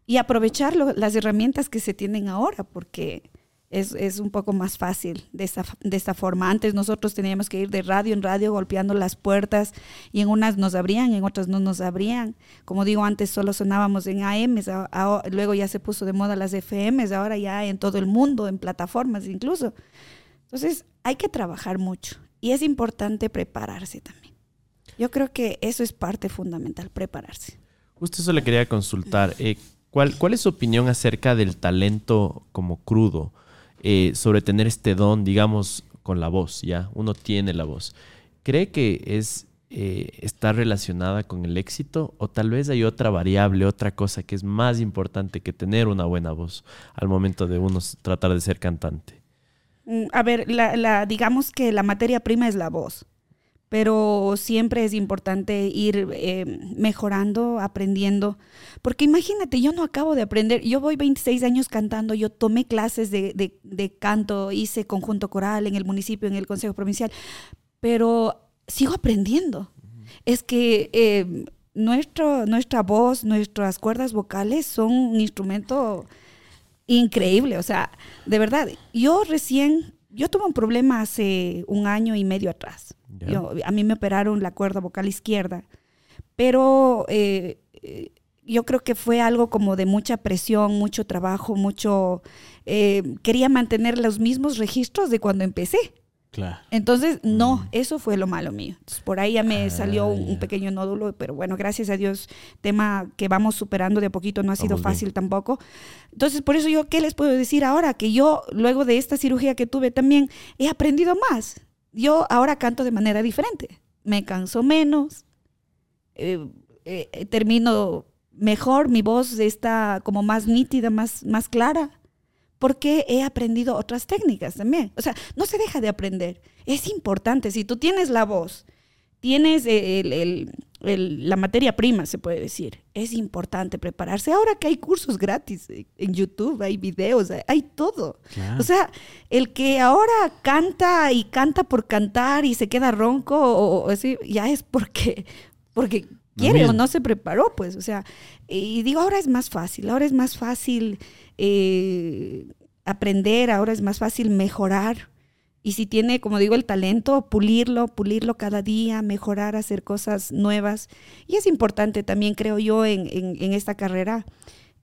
y aprovechar las herramientas que se tienen ahora, porque es, un poco más fácil de esta, de esta forma. Antes nosotros teníamos que ir de radio en radio golpeando las puertas y en unas nos abrían, en otras no nos abrían. Como digo, antes solo sonábamos en AM, luego ya se puso de moda las FMs, ahora ya en todo el mundo, en plataformas incluso. Entonces hay que trabajar mucho y es importante prepararse también. Yo creo que eso es parte fundamental, prepararse. Justo eso le quería consultar. Eh, ¿cuál, ¿Cuál es su opinión acerca del talento como crudo? Eh, sobre tener este don, digamos, con la voz, ¿ya? Uno tiene la voz. ¿Cree que es, eh, está relacionada con el éxito o tal vez hay otra variable, otra cosa que es más importante que tener una buena voz al momento de uno tratar de ser cantante? Mm, a ver, la, digamos que la materia prima es la voz, pero siempre es importante ir eh, mejorando, aprendiendo, porque imagínate, yo no acabo de aprender, yo voy 26 años cantando, yo tomé clases de, canto, hice conjunto coral en el municipio, en el Consejo Provincial, pero sigo aprendiendo. Es que eh, nuestro, nuestra voz, nuestras cuerdas vocales son un instrumento increíble. O sea, de verdad, yo recién, yo tuve un problema hace un año y medio atrás. a mí me operaron la cuerda vocal izquierda, pero eh, yo creo que fue algo como de mucha presión, mucho trabajo, mucho... Eh, quería mantener los mismos registros de cuando empecé. Entonces, no, mm. eso fue lo malo mío. por ahí ya me ah, salió un, pequeño nódulo, pero bueno, gracias a Dios, tema que vamos superando de a poquito, no ha sido fácil tampoco. Entonces, por eso yo, ¿qué les puedo decir ahora? Que yo, luego de esta cirugía que tuve también, he aprendido más. Yo ahora canto de manera diferente. Me canso menos, eh, eh, termino mejor, mi voz está como más nítida, más, más clara porque he aprendido otras técnicas también. O sea, no se deja de aprender. Es importante, si tú tienes la voz, tienes la materia prima, se puede decir, es importante prepararse. Ahora que hay cursos gratis en YouTube, hay videos, hay, todo. O sea, el que ahora canta y canta por cantar y se queda ronco, o, así, ya es porque, porque quiere o no se preparó, pues. O sea, y digo, ahora es más fácil, ahora es más fácil eh, aprender, ahora es más fácil mejorar. Y si tiene, como digo, el talento, pulirlo, pulirlo cada día, mejorar, hacer cosas nuevas. Y es importante también, creo yo, en, esta carrera,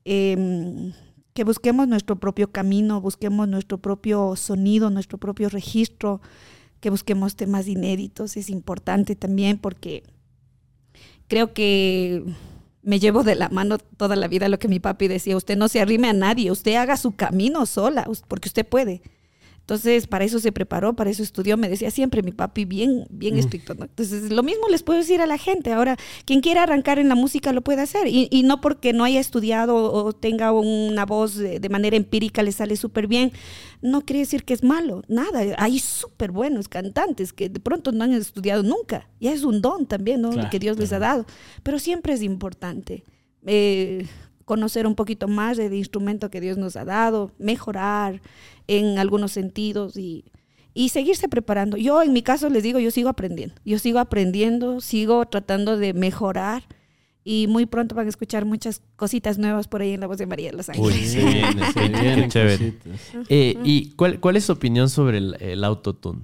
em, que busquemos nuestro propio camino, busquemos nuestro propio sonido, nuestro propio registro, que busquemos temas inéditos. Es importante también porque creo que me llevo de la mano toda la vida lo que mi papi decía, usted no se arrime a nadie, usted haga su camino sola, porque usted puede. Entonces, para eso se preparó, para eso estudió, me decía siempre mi papi bien, bien estricto. Entonces, lo mismo les puedo decir a la gente. Ahora, quien quiera arrancar en la música lo puede hacer. Y, no porque no haya estudiado o tenga una voz de, manera empírica le sale súper bien, no quiere decir que es malo. Nada, hay súper buenos cantantes que de pronto no han estudiado nunca. Y es un don también, ¿no? que Dios les ha dado. Pero siempre es importante. Eh, conocer un poquito más del instrumento que Dios nos ha dado, mejorar en algunos sentidos y, y seguirse preparando. Yo en mi caso les digo, yo sigo aprendiendo, yo sigo aprendiendo, sigo tratando de mejorar y muy pronto van a escuchar muchas cositas nuevas por ahí en la voz de María de los Ángeles. Uy, bien, chévere. Eh, ¿Y cuál, cuál, es su opinión sobre el, el autotune?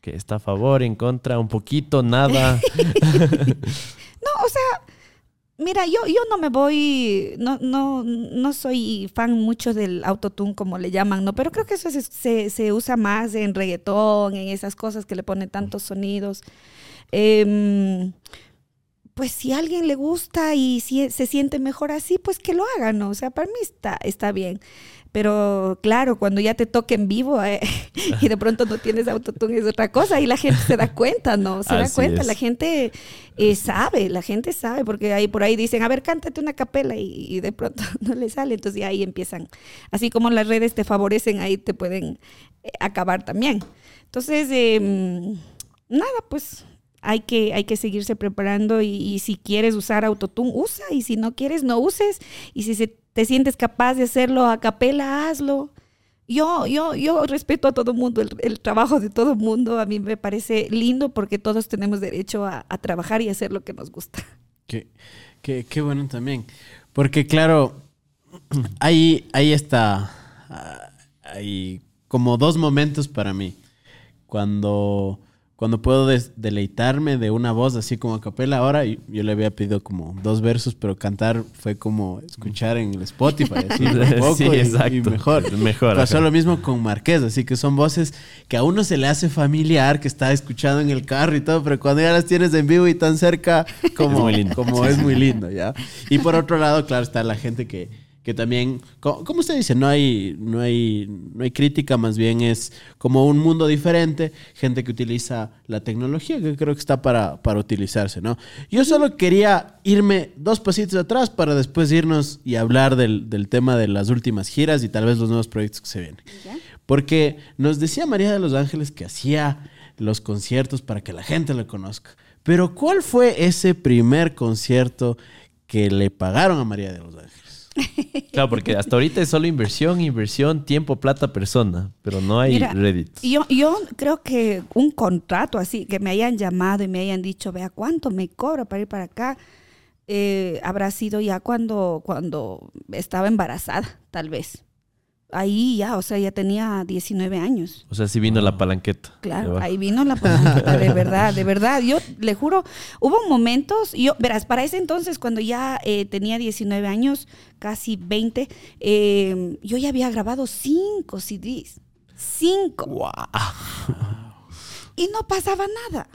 ¿Que está a favor, en contra, un poquito, nada? no, o sea, Mira, yo, yo no me voy, no, no, no soy fan mucho del autotune como le llaman, ¿no? Pero creo que eso se, se, usa más en reggaetón, en esas cosas que le ponen tantos sonidos. Em, pues si a alguien le gusta y si se siente mejor así, pues que lo haga, ¿no? O sea, para mí está, está bien. Pero claro, cuando ya te toca en vivo eh, y de pronto no tienes autotune es otra cosa y la gente se da cuenta, ¿no? Se da cuenta, la gente eh, sabe, la gente sabe, porque ahí por ahí dicen, a ver, cántate una capela y, de pronto no le sale, entonces ahí empiezan. Así como las redes te favorecen, ahí te pueden eh, acabar también. Entonces, em, nada, pues hay que, hay que seguirse preparando y, si quieres usar autotune, usa y si no quieres, no uses. Y si te sientes capaz de hacerlo a capela, hazlo. Yo, yo, yo respeto a todo mundo, el, trabajo de todo mundo. A mí me parece lindo porque todos tenemos derecho a, trabajar y hacer lo que nos gusta. Qué, qué, qué bueno también. Porque claro, ahí, ahí está, hay como dos momentos para mí. Cuando cuando puedo deleitarme de una voz así como a capela. Ahora yo, le había pedido como dos versos, pero cantar fue como escuchar en el Spotify, así un poco sí, y, mejor. mejor Pasó lo mismo con Marqués, así que son voces que a uno se le hace familiar, que está escuchando en el carro y todo, pero cuando ya las tienes en vivo y tan cerca, como es muy lindo, como es muy lindo ¿ya? Y por otro lado, claro, está la gente que que también, como usted dice, no hay, no, hay, no hay crítica, más bien es como un mundo diferente, gente que utiliza la tecnología, que creo que está para, para utilizarse, ¿no? Yo solo quería irme dos pasitos atrás para después irnos y hablar del, del tema de las últimas giras y tal vez los nuevos proyectos que se vienen. Porque nos decía María de los Ángeles que hacía los conciertos para que la gente lo conozca. Pero ¿cuál fue ese primer concierto que le pagaron a María de los Ángeles? Claro, porque hasta ahorita es solo inversión, inversión, tiempo, plata, persona, pero no hay Reddit. Yo, yo creo que un contrato así, que me hayan llamado y me hayan dicho, vea cuánto me cobra para ir para acá, eh, habrá sido ya cuando, cuando estaba embarazada, tal vez ahí ya, o sea, ya tenía 19 años. O sea, sí vino la palanqueta. Claro, ahí vino la palanqueta, de verdad, de verdad. Yo le juro, hubo momentos, yo, verás, para ese entonces, cuando ya eh, tenía 19 años, casi 20, eh, yo ya había grabado cinco CDs. Cinco. Wow. Y no pasaba nada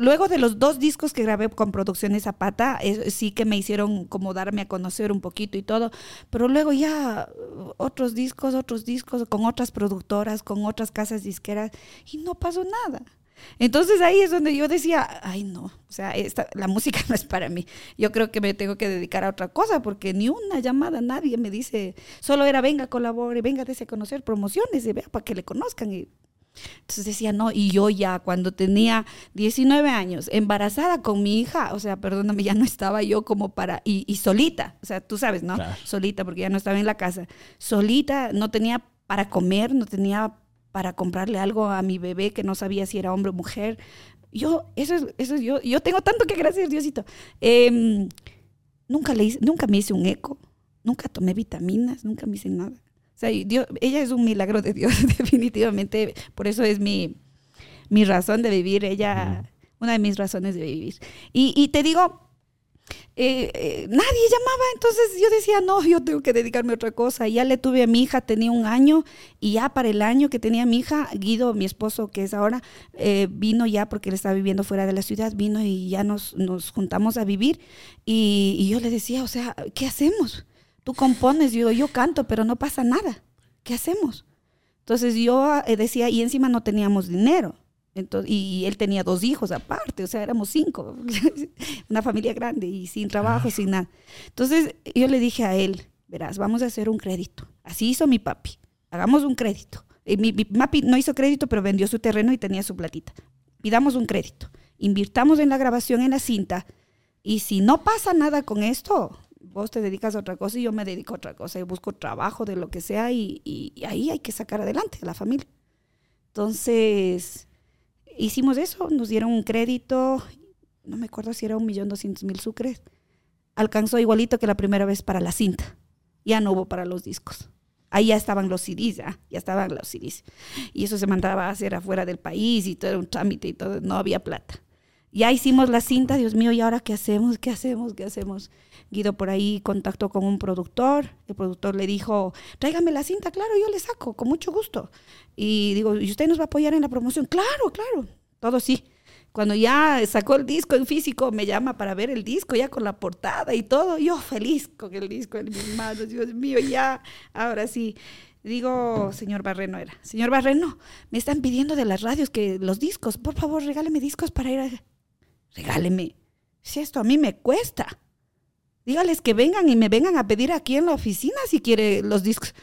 luego de los dos discos que grabé con Producciones Zapata, sí que me hicieron como darme a conocer un poquito y todo, pero luego ya otros discos, otros discos con otras productoras, con otras casas disqueras y no pasó nada. Entonces ahí es donde yo decía, ay no, o sea, esta, la música no es para mí. Yo creo que me tengo que dedicar a otra cosa porque ni una llamada, nadie me dice, solo era venga, colabore, venga, dése a conocer promociones, y vea para que le conozcan. Entonces decía, no, y yo ya cuando tenía 19 años, embarazada con mi hija, o sea, perdóname, ya no estaba yo como para, y, solita, o sea, tú sabes, ¿no? Solita, porque ya no estaba en la casa, solita, no tenía para comer, no tenía para comprarle algo a mi bebé que no sabía si era hombre o mujer. Yo, eso es, eso yo, yo tengo tanto que agradecer, Diosito. Em, nunca, le nunca me hice un eco, nunca tomé vitaminas, nunca me hice nada ella es un milagro de Dios, definitivamente. Por eso es mi, mi razón de vivir, ella, una de mis razones de vivir. Y, te digo, eh, eh, nadie llamaba, entonces yo decía, no, yo tengo que dedicarme a otra cosa. Ya le tuve a mi hija, tenía un año, y ya para el año que tenía mi hija, Guido, mi esposo, que es ahora, eh, vino ya porque él estaba viviendo fuera de la ciudad, vino y ya nos, nos juntamos a vivir. Y, y yo le decía, o sea, ¿qué hacemos? Tú compones, yo, yo canto, pero no pasa nada. ¿Qué hacemos? Entonces yo eh, decía, y encima no teníamos dinero. Entonces, y él tenía dos hijos aparte, o sea, éramos cinco, una familia grande y sin trabajo, sin nada. Entonces yo le dije a él, verás, vamos a hacer un crédito. Así hizo mi papi, hagamos un crédito. Y mi, mi papi no hizo crédito, pero vendió su terreno y tenía su platita. Pidamos un crédito, invirtamos en la grabación en la cinta y si no pasa nada con esto, vos te dedicas a otra cosa y yo me dedico a otra cosa y busco trabajo de lo que sea y, ahí hay que sacar adelante a la familia. Entonces, hicimos eso, nos dieron un crédito, no me acuerdo si era un millón doscientos mil sucres, alcanzó igualito que la primera vez para la cinta, ya no hubo para los discos. Ahí ya estaban los CDs, ya, ya estaban los CDs. Y eso se mandaba a hacer afuera del país y todo era un trámite y todo, no había plata. Ya hicimos la cinta, Dios mío, ¿y ahora qué hacemos? ¿Qué hacemos? ¿Qué hacemos? Guido por ahí contactó con un productor, el productor le dijo, tráigame la cinta, claro, yo le saco, con mucho gusto. Y digo, ¿y usted nos va a apoyar en la promoción? Claro, claro, todo sí. Cuando ya sacó el disco en físico, me llama para ver el disco, ya con la portada y todo. Yo feliz con el disco en mis manos. Dios mío, ya, ahora sí. Digo, señor Barreno era. Señor Barreno, me están pidiendo de las radios que los discos, por favor, regáleme discos para ir a... Regáleme. Si esto a mí me cuesta. Dígales que vengan y me vengan a pedir aquí en la oficina si quiere los discos.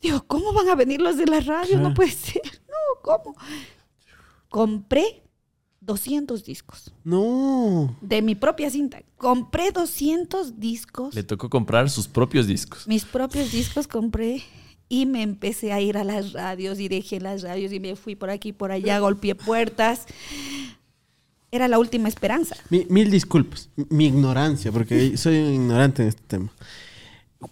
Digo, ¿cómo van a venir los de la radio? No puede ser. No, ¿cómo? Compré 200 discos. No. De mi propia cinta. Compré 200 discos. Le tocó comprar sus propios discos. Mis propios discos compré y me empecé a ir a las radios y dejé las radios y me fui por aquí, por allá, golpeé puertas. Era la última esperanza. mil disculpas, mi ignorancia, porque soy ignorante en este tema.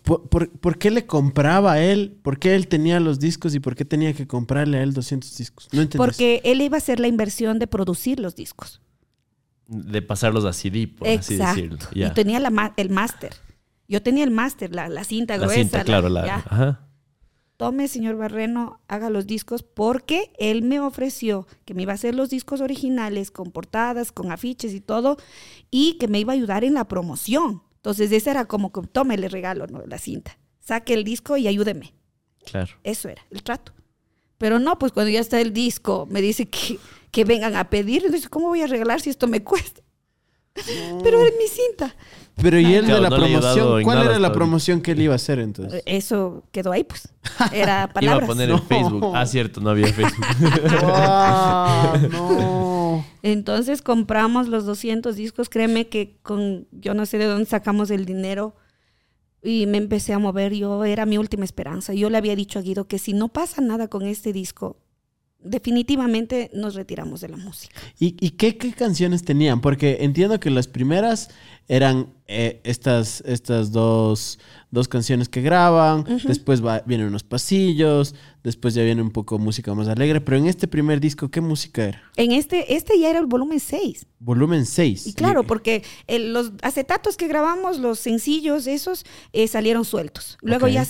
¿Por, qué le compraba a él? ¿Por qué él tenía los discos y por qué tenía que comprarle a él 200 discos? No Porque él iba a hacer la inversión de producir los discos. De pasarlos a CD, por así decirlo. Y tenía el máster. Yo tenía el máster, la, cinta gruesa. La cinta, claro. La, Tome, señor Barreno, haga los discos porque él me ofreció que me iba a hacer los discos originales con portadas, con afiches y todo, y que me iba a ayudar en la promoción. Entonces, ese era como que tome, le regalo ¿no? la cinta. Saque el disco y ayúdeme. Claro. Eso era el trato. Pero no, pues cuando ya está el disco, me dice que, que vengan a pedir. Entonces, ¿cómo voy a regalar si esto me cuesta? Pero era mi cinta. Pero y él de la promoción, ¿cuál era la promoción que él iba a hacer entonces? Eso quedó ahí, pues. Era palabras. Iba a poner en Facebook. Ah, cierto, no había Facebook. no. Entonces compramos los 200 discos, créeme que con, yo no sé de dónde sacamos el dinero y me empecé a mover, yo era mi última esperanza. Yo le había dicho a Guido que si no pasa nada con este disco, definitivamente nos retiramos de la música. ¿Y, qué, canciones tenían? Porque entiendo que las primeras eran eh, estas, estas dos, canciones que graban, después vienen unos pasillos, después ya viene un poco música más alegre, pero en este primer disco, ¿qué música era? En este, este ya era el volumen 6. Volumen 6. Y claro, porque los acetatos que grabamos, los sencillos, esos eh, salieron sueltos. Luego ya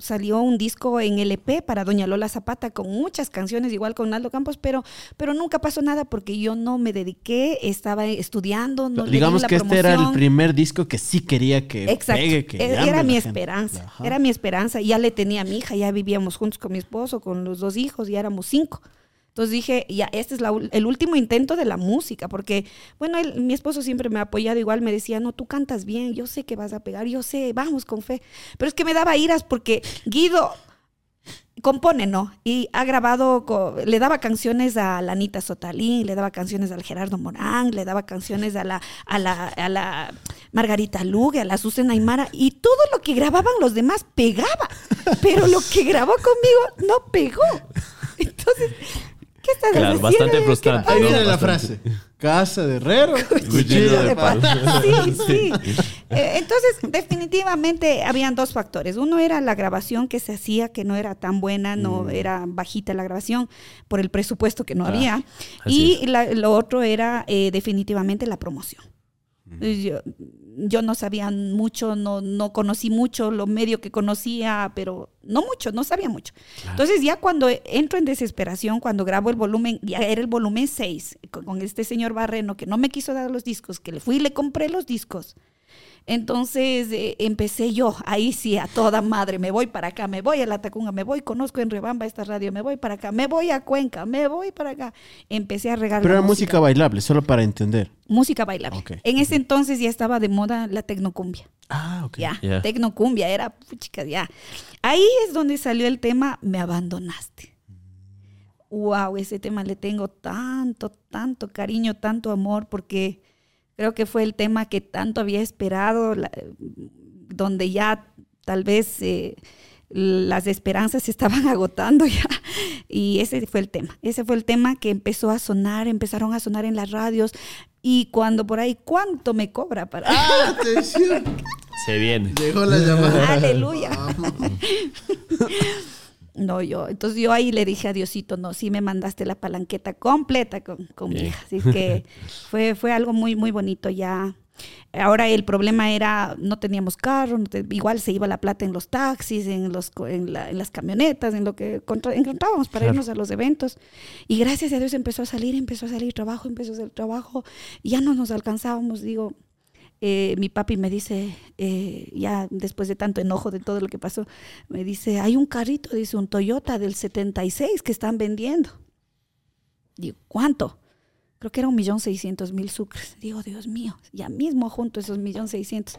salió un disco en LP para Doña Lola Zapata con muchas canciones, igual con Naldo Campos, pero, pero nunca pasó nada porque yo no me dediqué, estaba estudiando. No Digamos que este era el primer disco que sí quería que Exacto. que e-, era mi esperanza, era mi esperanza. Ya le tenía a mi hija, ya vivíamos juntos con mi esposo, con los dos hijos, ya éramos cinco. Entonces dije, ya, este es el último intento de la música, porque, bueno, mi esposo siempre me ha apoyado, igual me decía, no, tú cantas bien, yo sé que vas a pegar, yo sé, vamos con fe. Pero es que me daba iras porque Guido compone, ¿no? Y ha grabado, le daba canciones a la Anita Sotalín, le daba canciones al Gerardo Morán, le daba canciones a la, a la, a la Margarita Lugue, a la Susana Aymara, y todo lo que grababan los demás pegaba, pero lo que grabó conmigo no pegó. Entonces, ¿Qué estás claro, bastante frustrante. Ahí viene la frase. Casa de herrero, cuchillo de palo. Sí, sí. Entonces, definitivamente habían dos factores. Uno era la grabación que se hacía, que no era tan buena, no mm. era bajita la grabación por el presupuesto que no había. Y lo otro era eh, definitivamente la promoción. Yo, yo no sabía mucho, no, no conocí mucho, lo medio que conocía, pero no mucho, no sabía mucho. Entonces ya cuando entro en desesperación, cuando grabo el volumen, ya era el volumen 6, con, este señor Barreno que no me quiso dar los discos, que le fui y le compré los discos. Entonces eh, empecé yo, ahí sí, a toda madre, me voy para acá, me voy a La Tacunga, me voy, conozco en Rebamba esta radio, me voy para acá, me voy a Cuenca, me voy para acá. Empecé a regalar. Pero era música. bailable, solo para entender. Música bailable. En ese entonces ya estaba de moda la tecnocumbia. Ah, ok. Ya, tecnocumbia, era, chicas, ya. Ahí es donde salió el tema Me abandonaste. Wow, ese tema le tengo tanto, tanto cariño, tanto amor, porque Creo que fue el tema que tanto había esperado, donde ya tal vez eh, las esperanzas se estaban agotando ya. Y ese fue el tema. Ese fue el tema que empezó a sonar, empezaron a sonar en las radios. Y cuando por ahí, ¿cuánto me cobra para.? ¡Ah, atención! Se viene. Llegó la llamada. Aleluya. No, yo, entonces yo ahí le dije a Diosito, no, sí me mandaste la palanqueta completa con, con mi hija. Así que fue, fue algo muy, muy bonito ya. Ahora el problema era, no teníamos carro, igual se iba la plata en los taxis, en, los, en, las camionetas, en lo que encontrábamos para irnos a los eventos. Y gracias a Dios empezó a salir, empezó a salir trabajo, empezó a hacer trabajo. Ya no nos alcanzábamos, digo, eh, mi papi me dice, eh, ya después de tanto enojo de todo lo que pasó, me dice, hay un carrito, dice, un Toyota del 76 que están vendiendo. Digo, ¿cuánto? creo que era un millón seiscientos mil sucres. Digo, Dios mío, ya mismo junto esos millón seiscientos.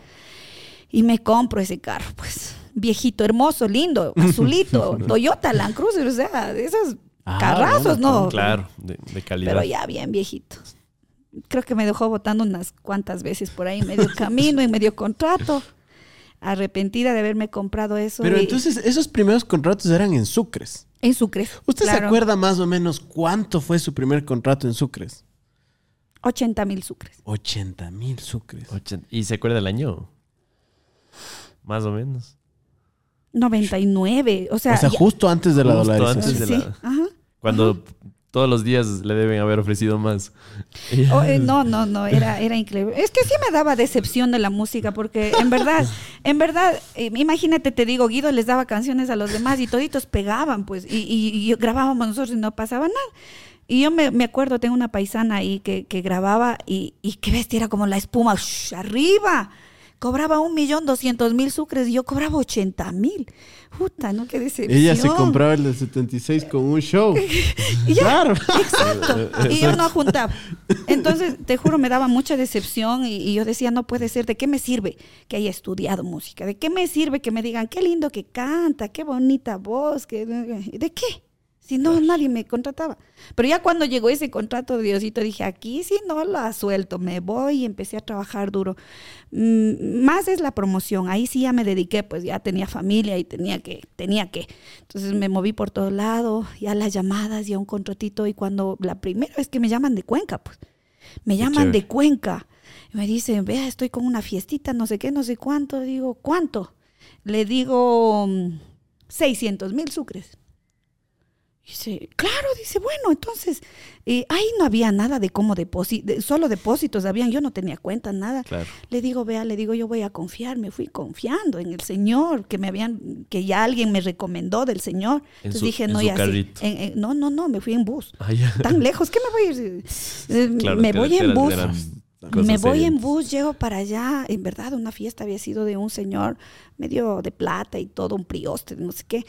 Y me compro ese carro, pues, viejito, hermoso, lindo, azulito, Toyota Land Cruiser, o sea, de esos ah, carrazos, ¿no? Claro, de, calidad. Pero ya bien viejito. Creo que me dejó votando unas cuantas veces por ahí, medio camino y medio contrato. Arrepentida de haberme comprado eso. Pero entonces, esos primeros contratos eran en Sucres. En Sucres. ¿Usted se acuerda más o menos cuánto fue su primer contrato en Sucres? 80 mil sucres. 80 mil sucres. ¿Y se acuerda del año? Más o menos. 99. O sea, o sea justo antes de la dolarización. sí. Cuando todos los días le deben haber ofrecido más. Oh, eh, no, no, no, era, era increíble. Es que sí me daba decepción de la música, porque en verdad, en verdad, eh, imagínate, te digo, Guido les daba canciones a los demás y toditos pegaban, pues, y, y grabábamos nosotros y no pasaba nada. Y yo me, me, acuerdo, tengo una paisana ahí que, que grababa y, y qué bestia, era como la espuma, arriba. Cobraba un millón doscientos mil sucres y yo cobraba ochenta mil. Puta, ¿no? Qué decepción. Ella se compraba el de 76 con un show. claro. Exacto. Y yo no juntaba. Entonces, te juro, me daba mucha decepción y, y, yo decía, no puede ser, ¿de qué me sirve que haya estudiado música? ¿De qué me sirve que me digan, qué lindo que canta, qué bonita voz? Que, ¿De qué? Si no, nadie me contrataba. Pero ya cuando llegó ese contrato de Diosito, dije, aquí sí no la suelto, me voy y empecé a trabajar duro. Mm, más es la promoción, ahí sí ya me dediqué, pues ya tenía familia y tenía que, tenía que. Entonces me moví por todo lado, ya las llamadas, ya un contratito. Y cuando la primera vez que me llaman de Cuenca, pues, me llaman de Cuenca. Y me dicen, vea, estoy con una fiestita, no sé qué, no sé cuánto. Digo, ¿cuánto? Le digo, 600 mm, mil sucres. Dice, claro, dice, bueno, entonces, eh, ahí no había nada de cómo depositar, solo depósitos habían, yo no tenía cuenta, nada. Le digo, vea, le digo, yo voy a confiar, me fui confiando en el Señor, que me habían, que ya alguien me recomendó del Señor. entonces dije, no, ya no, no, no, me fui en bus. Ah, Tan lejos, ¿qué me voy a ir? Eh, me voy en bus. Me voy en bus, llego para allá. En verdad, una fiesta había sido de un señor medio de plata y todo, un prioste, no sé qué.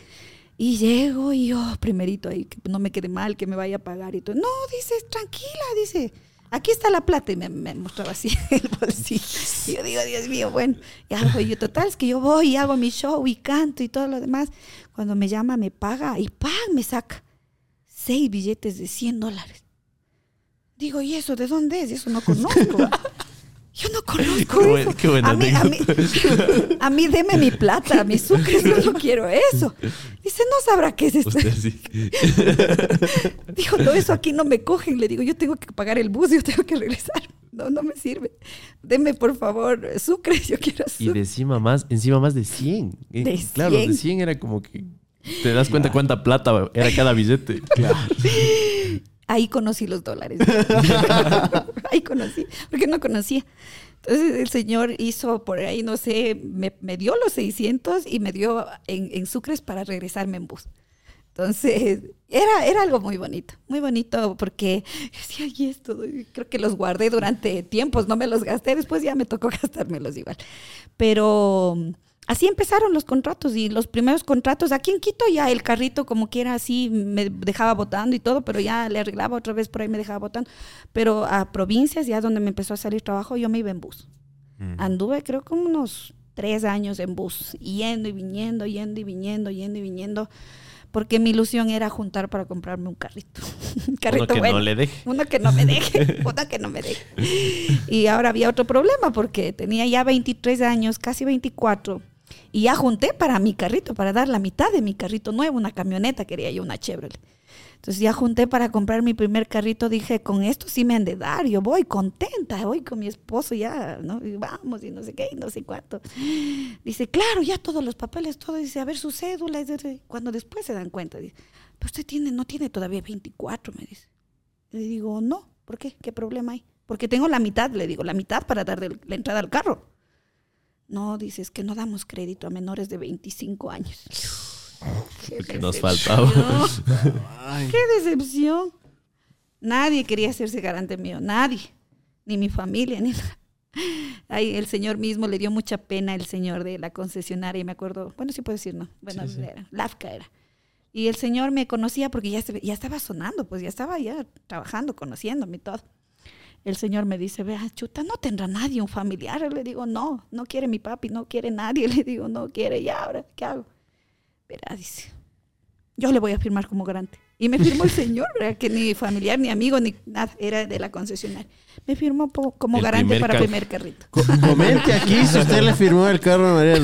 Y llego y yo, primerito ahí, que no me quede mal, que me vaya a pagar y todo. No, dice, tranquila, dice, aquí está la plata. Y me, mostraba así el bolsillo. Y yo digo, Dios mío, bueno, y algo. Yo, total, es que yo voy y hago mi show y canto y todo lo demás. Cuando me llama, me paga y ¡pam! me saca seis billetes de 100 dólares. Digo, ¿y eso de dónde es? Eso no conozco. Yo no conozco eso. Qué buena a, mí, a, mí, a, mí, deme mi plata, mi sucre, yo no quiero eso. Dice, no sabrá qué es esto. Sí. Dijo, no, eso aquí no me cogen. Le digo, yo tengo que pagar el bus, yo tengo que regresar. No, no me sirve. Deme, por favor, sucre, yo quiero sucre. Y de encima más, encima más de 100. Eh, de claro, de 100 era como que te das cuenta cuánta plata era cada billete. Claro. Ahí conocí los dólares. ahí conocí, porque no conocía. Entonces el señor hizo por ahí, no sé, me, me dio los 600 y me dio en, en, sucres para regresarme en bus. Entonces, era, era algo muy bonito, muy bonito porque decía, y esto, creo que los guardé durante tiempos, no me los gasté, después ya me tocó gastármelos igual. Pero así empezaron los contratos y los primeros contratos aquí en Quito ya el carrito como quiera así me dejaba votando y todo, pero ya le arreglaba otra vez por ahí me dejaba votando. Pero a provincias ya donde me empezó a salir trabajo yo me iba en bus. Mm. Anduve creo como unos tres años en bus, yendo y viniendo, yendo y viniendo, yendo y viniendo. Porque mi ilusión era juntar para comprarme un carrito. un carrito uno que no le deje. Uno que no me deje. uno que no me deje. Y ahora había otro problema porque tenía ya 23 años, casi 24 y ya junté para mi carrito, para dar la mitad de mi carrito nuevo, una camioneta, quería yo una Chevrolet. Entonces ya junté para comprar mi primer carrito, dije, con esto sí me han de dar, yo voy contenta, voy con mi esposo ya, ¿no? Vamos y no sé qué, y no sé cuánto. Dice, claro, ya todos los papeles, todo, dice, a ver su cédula, cuando después se dan cuenta, dice, pero usted tiene, no tiene todavía 24, me dice. Le digo, no, ¿por qué? ¿Qué problema hay? Porque tengo la mitad, le digo, la mitad para dar la entrada al carro. No, dices que no damos crédito a menores de 25 años. Qué nos faltaba. Qué decepción. Nadie quería hacerse garante mío, nadie. Ni mi familia, ni nada. Ay, el señor mismo le dio mucha pena, el señor de la concesionaria, y me acuerdo, bueno, sí puedo decir, ¿no? Bueno, Era, Lafka era. Y el señor me conocía porque ya, ya estaba sonando, pues ya estaba ya trabajando, conociéndome y todo. El señor me dice, vea, chuta, no tendrá nadie, un familiar. Le digo, no, no quiere mi papi, no quiere nadie. Le digo, no quiere, y ahora, ¿qué hago? Verá, dice, yo le voy a firmar como garante. Y me firmó el señor, ¿verdad? que ni familiar, ni amigo, ni nada, era de la concesionaria. Me firmó como garante para el primer carrito. Comente aquí si usted le firmó el carro a María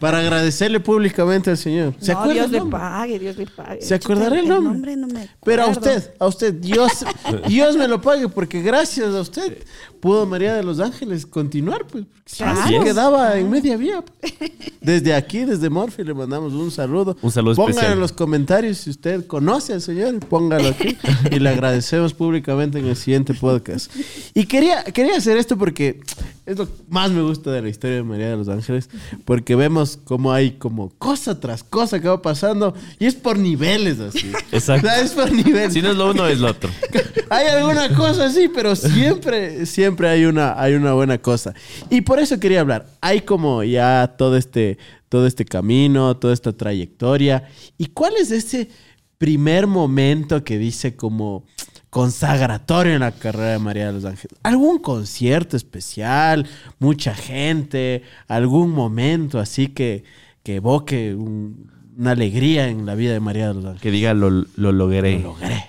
Para agradecerle públicamente al señor. ¿Se no, Dios le pague, Dios le pague. ¿Se acordará el nombre? no me Pero a usted, a usted, Dios, Dios me lo pague porque gracias a usted pudo María de los Ángeles continuar, pues. Así quedaba en media vía. Pues. Desde aquí, desde Morphy, le mandamos un saludo. Un saludo Pónganlo en los comentarios si usted conoce al señor, póngalo aquí. y le agradecemos públicamente en el siguiente podcast. Y quería, quería hacer esto porque es lo que más me gusta de la historia de María de los Ángeles, porque vemos cómo hay como cosa tras cosa que va pasando y es por niveles así. Exacto. es por niveles. Si no es lo uno, es lo otro. hay alguna cosa así, pero siempre, siempre hay una, hay una buena cosa. Y por eso quería hablar. Hay como ya todo este, todo este camino, toda esta trayectoria. ¿Y cuál es ese primer momento que dice como consagratorio en la carrera de María de los Ángeles. ¿Algún concierto especial? ¿Mucha gente? ¿Algún momento así que, que evoque una alegría en la vida de María de los Ángeles? Que diga, lo, lo logré. Lo logré.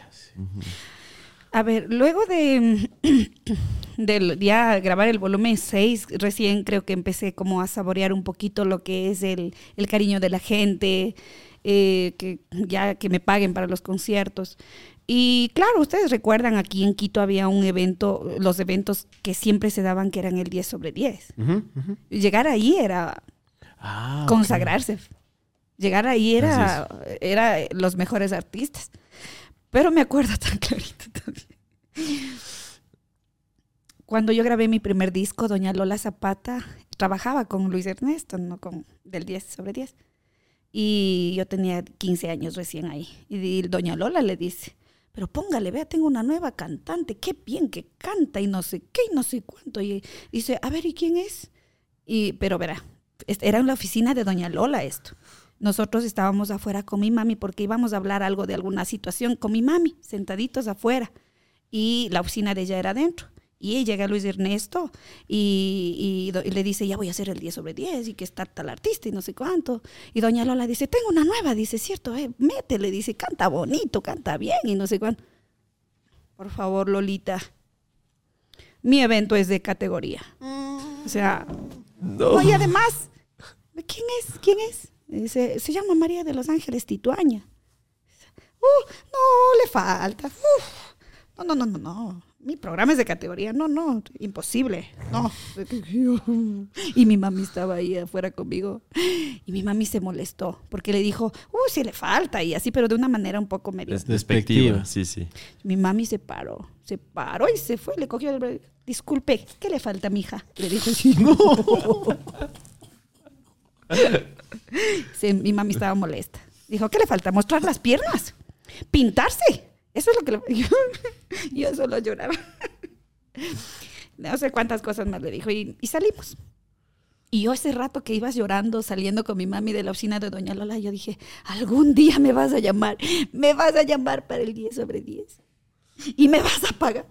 A ver, luego de, de, ya grabar el volumen 6, recién creo que empecé como a saborear un poquito lo que es el, el cariño de la gente, eh, que ya que me paguen para los conciertos. Y claro, ustedes recuerdan, aquí en Quito había un evento, los eventos que siempre se daban que eran el 10 sobre 10. Llegar ahí era ah, consagrarse. Llegar ahí era, era los mejores artistas. Pero me acuerdo tan clarito también. Cuando yo grabé mi primer disco, Doña Lola Zapata trabajaba con Luis Ernesto, ¿no? con, del 10 sobre 10. Y yo tenía 15 años recién ahí. Y Doña Lola le dice, pero póngale, vea, tengo una nueva cantante, qué bien que canta y no sé qué y no sé cuánto. Y dice, a ver, ¿y quién es? Y, pero verá, era en la oficina de Doña Lola esto. Nosotros estábamos afuera con mi mami porque íbamos a hablar algo de alguna situación con mi mami, sentaditos afuera. Y la oficina de ella era adentro. Y llega Luis Ernesto y, le dice, ya voy a hacer el 10 sobre 10 y que está tal artista y no sé cuánto. Y doña Lola dice, tengo una nueva, dice, cierto, eh, métele, dice, canta bonito, canta bien y no sé cuánto. Por favor, Lolita, mi evento es de categoría. O sea, no. y además, ¿quién es? ¿Quién es? Dice, se llama María de los Ángeles Tituaña. Uh, no, le falta. no, no, no, no, no mi programa es de categoría. No, no, imposible. No. Y mi mami estaba ahí afuera conmigo. Y mi mami se molestó porque le dijo, uh, sí le falta. Y así, pero de una manera un poco medio. Despectiva, sí, sí. Mi mami se paró, se paró y se fue. Le cogió el. Disculpe, ¿qué le falta, mija? Le dijo así. No. mi mami estaba molesta. Dijo, ¿qué le falta? ¿Mostrar las piernas? ¿Pintarse? Eso es lo que le... yo, yo solo lloraba. no sé cuántas cosas más le dijo y, salimos. Y yo ese rato que ibas llorando, saliendo con mi mami de la oficina de Doña Lola, yo dije, algún día me vas a llamar, me vas a llamar para el 10 sobre 10 y me vas a pagar.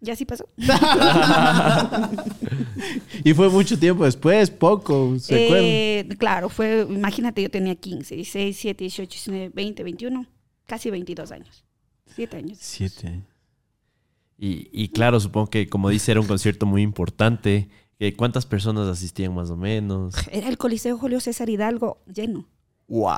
Y así pasó. y fue mucho tiempo después, poco, ¿se eh, Claro, fue, imagínate, yo tenía 15, 16, 17, 18, 19, 20, 21 casi 22 años. Siete años. Siete. Y, y claro, supongo que como dice, era un concierto muy importante. ¿Cuántas personas asistían más o menos? Era el Coliseo Julio César Hidalgo lleno. ¡Wow!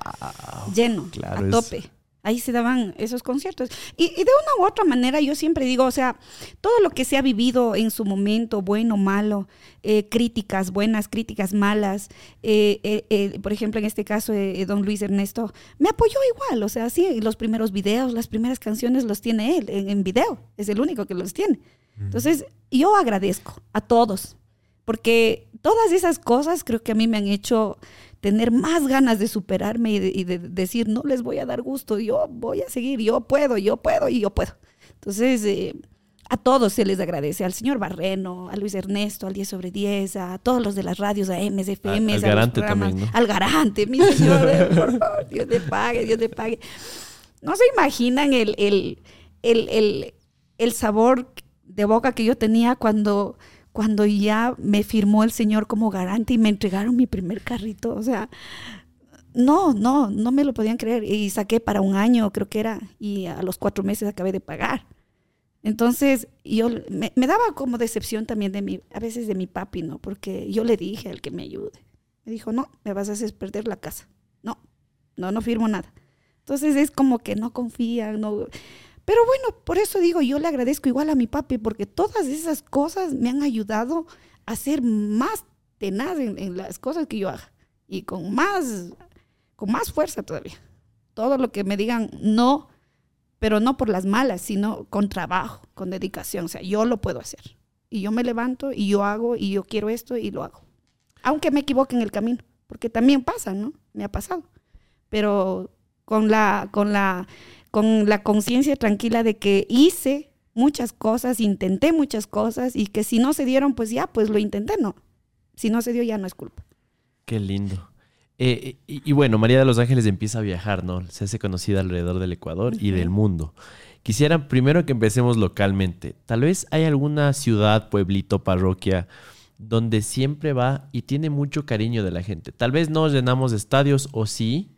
Lleno, a tope. Ahí se daban esos conciertos. Y, de una u otra manera yo siempre digo, o sea, todo lo que se ha vivido en su momento, bueno, malo, eh, críticas buenas, críticas malas, eh, eh, por ejemplo, en este caso, don Luis Ernesto, me apoyó igual, o sea, sí, los primeros videos, las primeras canciones los tiene él en, en video, es el único que los tiene. Entonces, yo agradezco a todos, porque todas esas cosas creo que a mí me han hecho tener más ganas de superarme y de, decir, no les voy a dar gusto, yo voy a seguir, yo puedo, yo puedo y yo puedo. Entonces, eh, a todos se les agradece, al señor Barreno, a Luis Ernesto, al 10 sobre 10, a todos los de las radios, a MSFM, al, Garante también, al Garante, mi señor, por favor, Dios le pague, Dios le pague. No se imaginan el, el, el, el sabor de boca que yo tenía cuando cuando ya me firmó el Señor como garante y me entregaron mi primer carrito. O sea, no, no, no me lo podían creer. Y saqué para un año, creo que era, y a los cuatro meses acabé de pagar. Entonces, yo me, daba como decepción también de mi, a veces de mi papi, ¿no? Porque yo le dije al que me ayude. Me dijo, no, me vas a hacer perder la casa. No, no, no firmo nada. Entonces es como que no confían, no. Pero bueno, por eso digo, yo le agradezco igual a mi papi, porque todas esas cosas me han ayudado a ser más tenaz en, las cosas que yo haga. Y con más, con más fuerza todavía. Todo lo que me digan no, pero no por las malas, sino con trabajo, con dedicación. O sea, yo lo puedo hacer. Y yo me levanto y yo hago y yo quiero esto y lo hago. Aunque me equivoque en el camino, porque también pasa, ¿no? Me ha pasado. Pero con la, con la con la conciencia tranquila de que hice muchas cosas, intenté muchas cosas y que si no se dieron, pues ya, pues lo intenté, no. Si no se dio, ya no es culpa. Qué lindo. Eh, y, bueno, María de los Ángeles empieza a viajar, ¿no? Se hace conocida alrededor del Ecuador y del mundo. Quisiera primero que empecemos localmente. Tal vez hay alguna ciudad, pueblito, parroquia, donde siempre va y tiene mucho cariño de la gente. Tal vez no llenamos estadios o sí,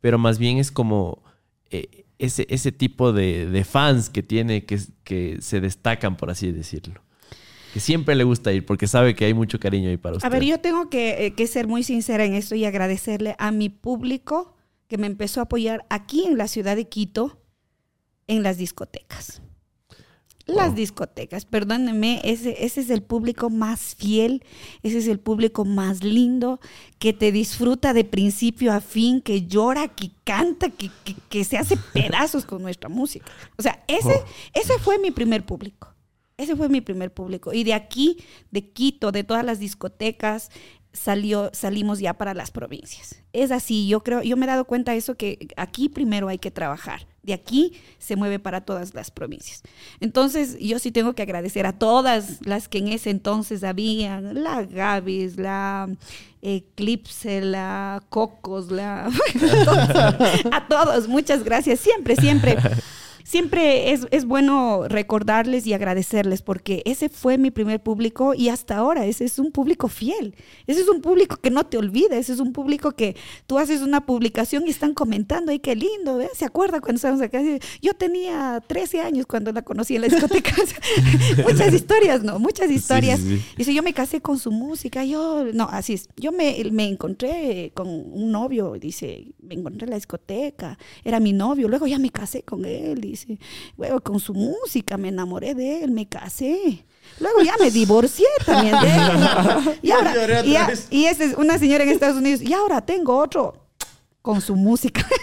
pero más bien es como eh, ese, ese tipo de, fans que tiene que, que se destacan, por así decirlo. Que siempre le gusta ir porque sabe que hay mucho cariño ahí para usted. A ver, yo tengo que, eh, que ser muy sincera en esto y agradecerle a mi público que me empezó a apoyar aquí en la ciudad de Quito en las discotecas. Las discotecas, perdónenme, ese, ese es el público más fiel, ese es el público más lindo, que te disfruta de principio a fin, que llora, que canta, que, que, se hace pedazos con nuestra música. O sea, ese, oh. ese fue mi primer público. Ese fue mi primer público. Y de aquí, de Quito, de todas las discotecas, salió, salimos ya para las provincias. Es así, yo creo, yo me he dado cuenta de eso que aquí primero hay que trabajar. De aquí se mueve para todas las provincias. Entonces, yo sí tengo que agradecer a todas las que en ese entonces habían, la Gavis, la Eclipse, la Cocos, la... a todos, muchas gracias. Siempre, siempre siempre es, es, bueno recordarles y agradecerles porque ese fue mi primer público y hasta ahora ese es un público fiel. Ese es un público que no te olvida, ese es un público que tú haces una publicación y están comentando, ay, qué lindo, ¿se acuerda cuando estábamos acá? Yo tenía 13 años cuando la conocí en la discoteca. Muchas historias, ¿no? Muchas historias. Y si yo me casé con su música, yo, no, así es. Yo me, me encontré con un novio, dice, me encontré en la discoteca, era mi novio, luego ya me casé con él, dice dice, con su música me enamoré de él, me casé. Luego ya me divorcié también de él. Y, ahora, y, y esa es una señora en Estados Unidos, y ahora tengo otro con su música.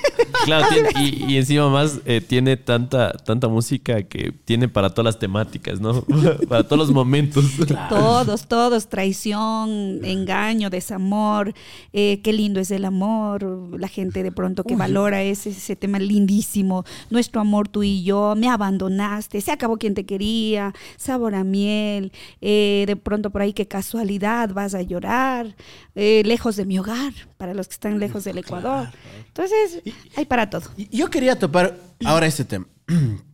Claro, y, encima más eh, tiene tanta, tanta música que tiene para todas las temáticas, ¿no? para todos los momentos. Todos, todos, traición, engaño, desamor, eh, qué lindo es el amor, la gente de pronto que valora ese, ese tema lindísimo, nuestro amor tú y yo, me abandonaste, se acabó quien te quería, sabor a miel, eh, de pronto por ahí qué casualidad, vas a llorar, lejos de mi hogar, para los que están lejos del Ecuador. Entonces, hay para todo. Yo quería topar ahora este tema.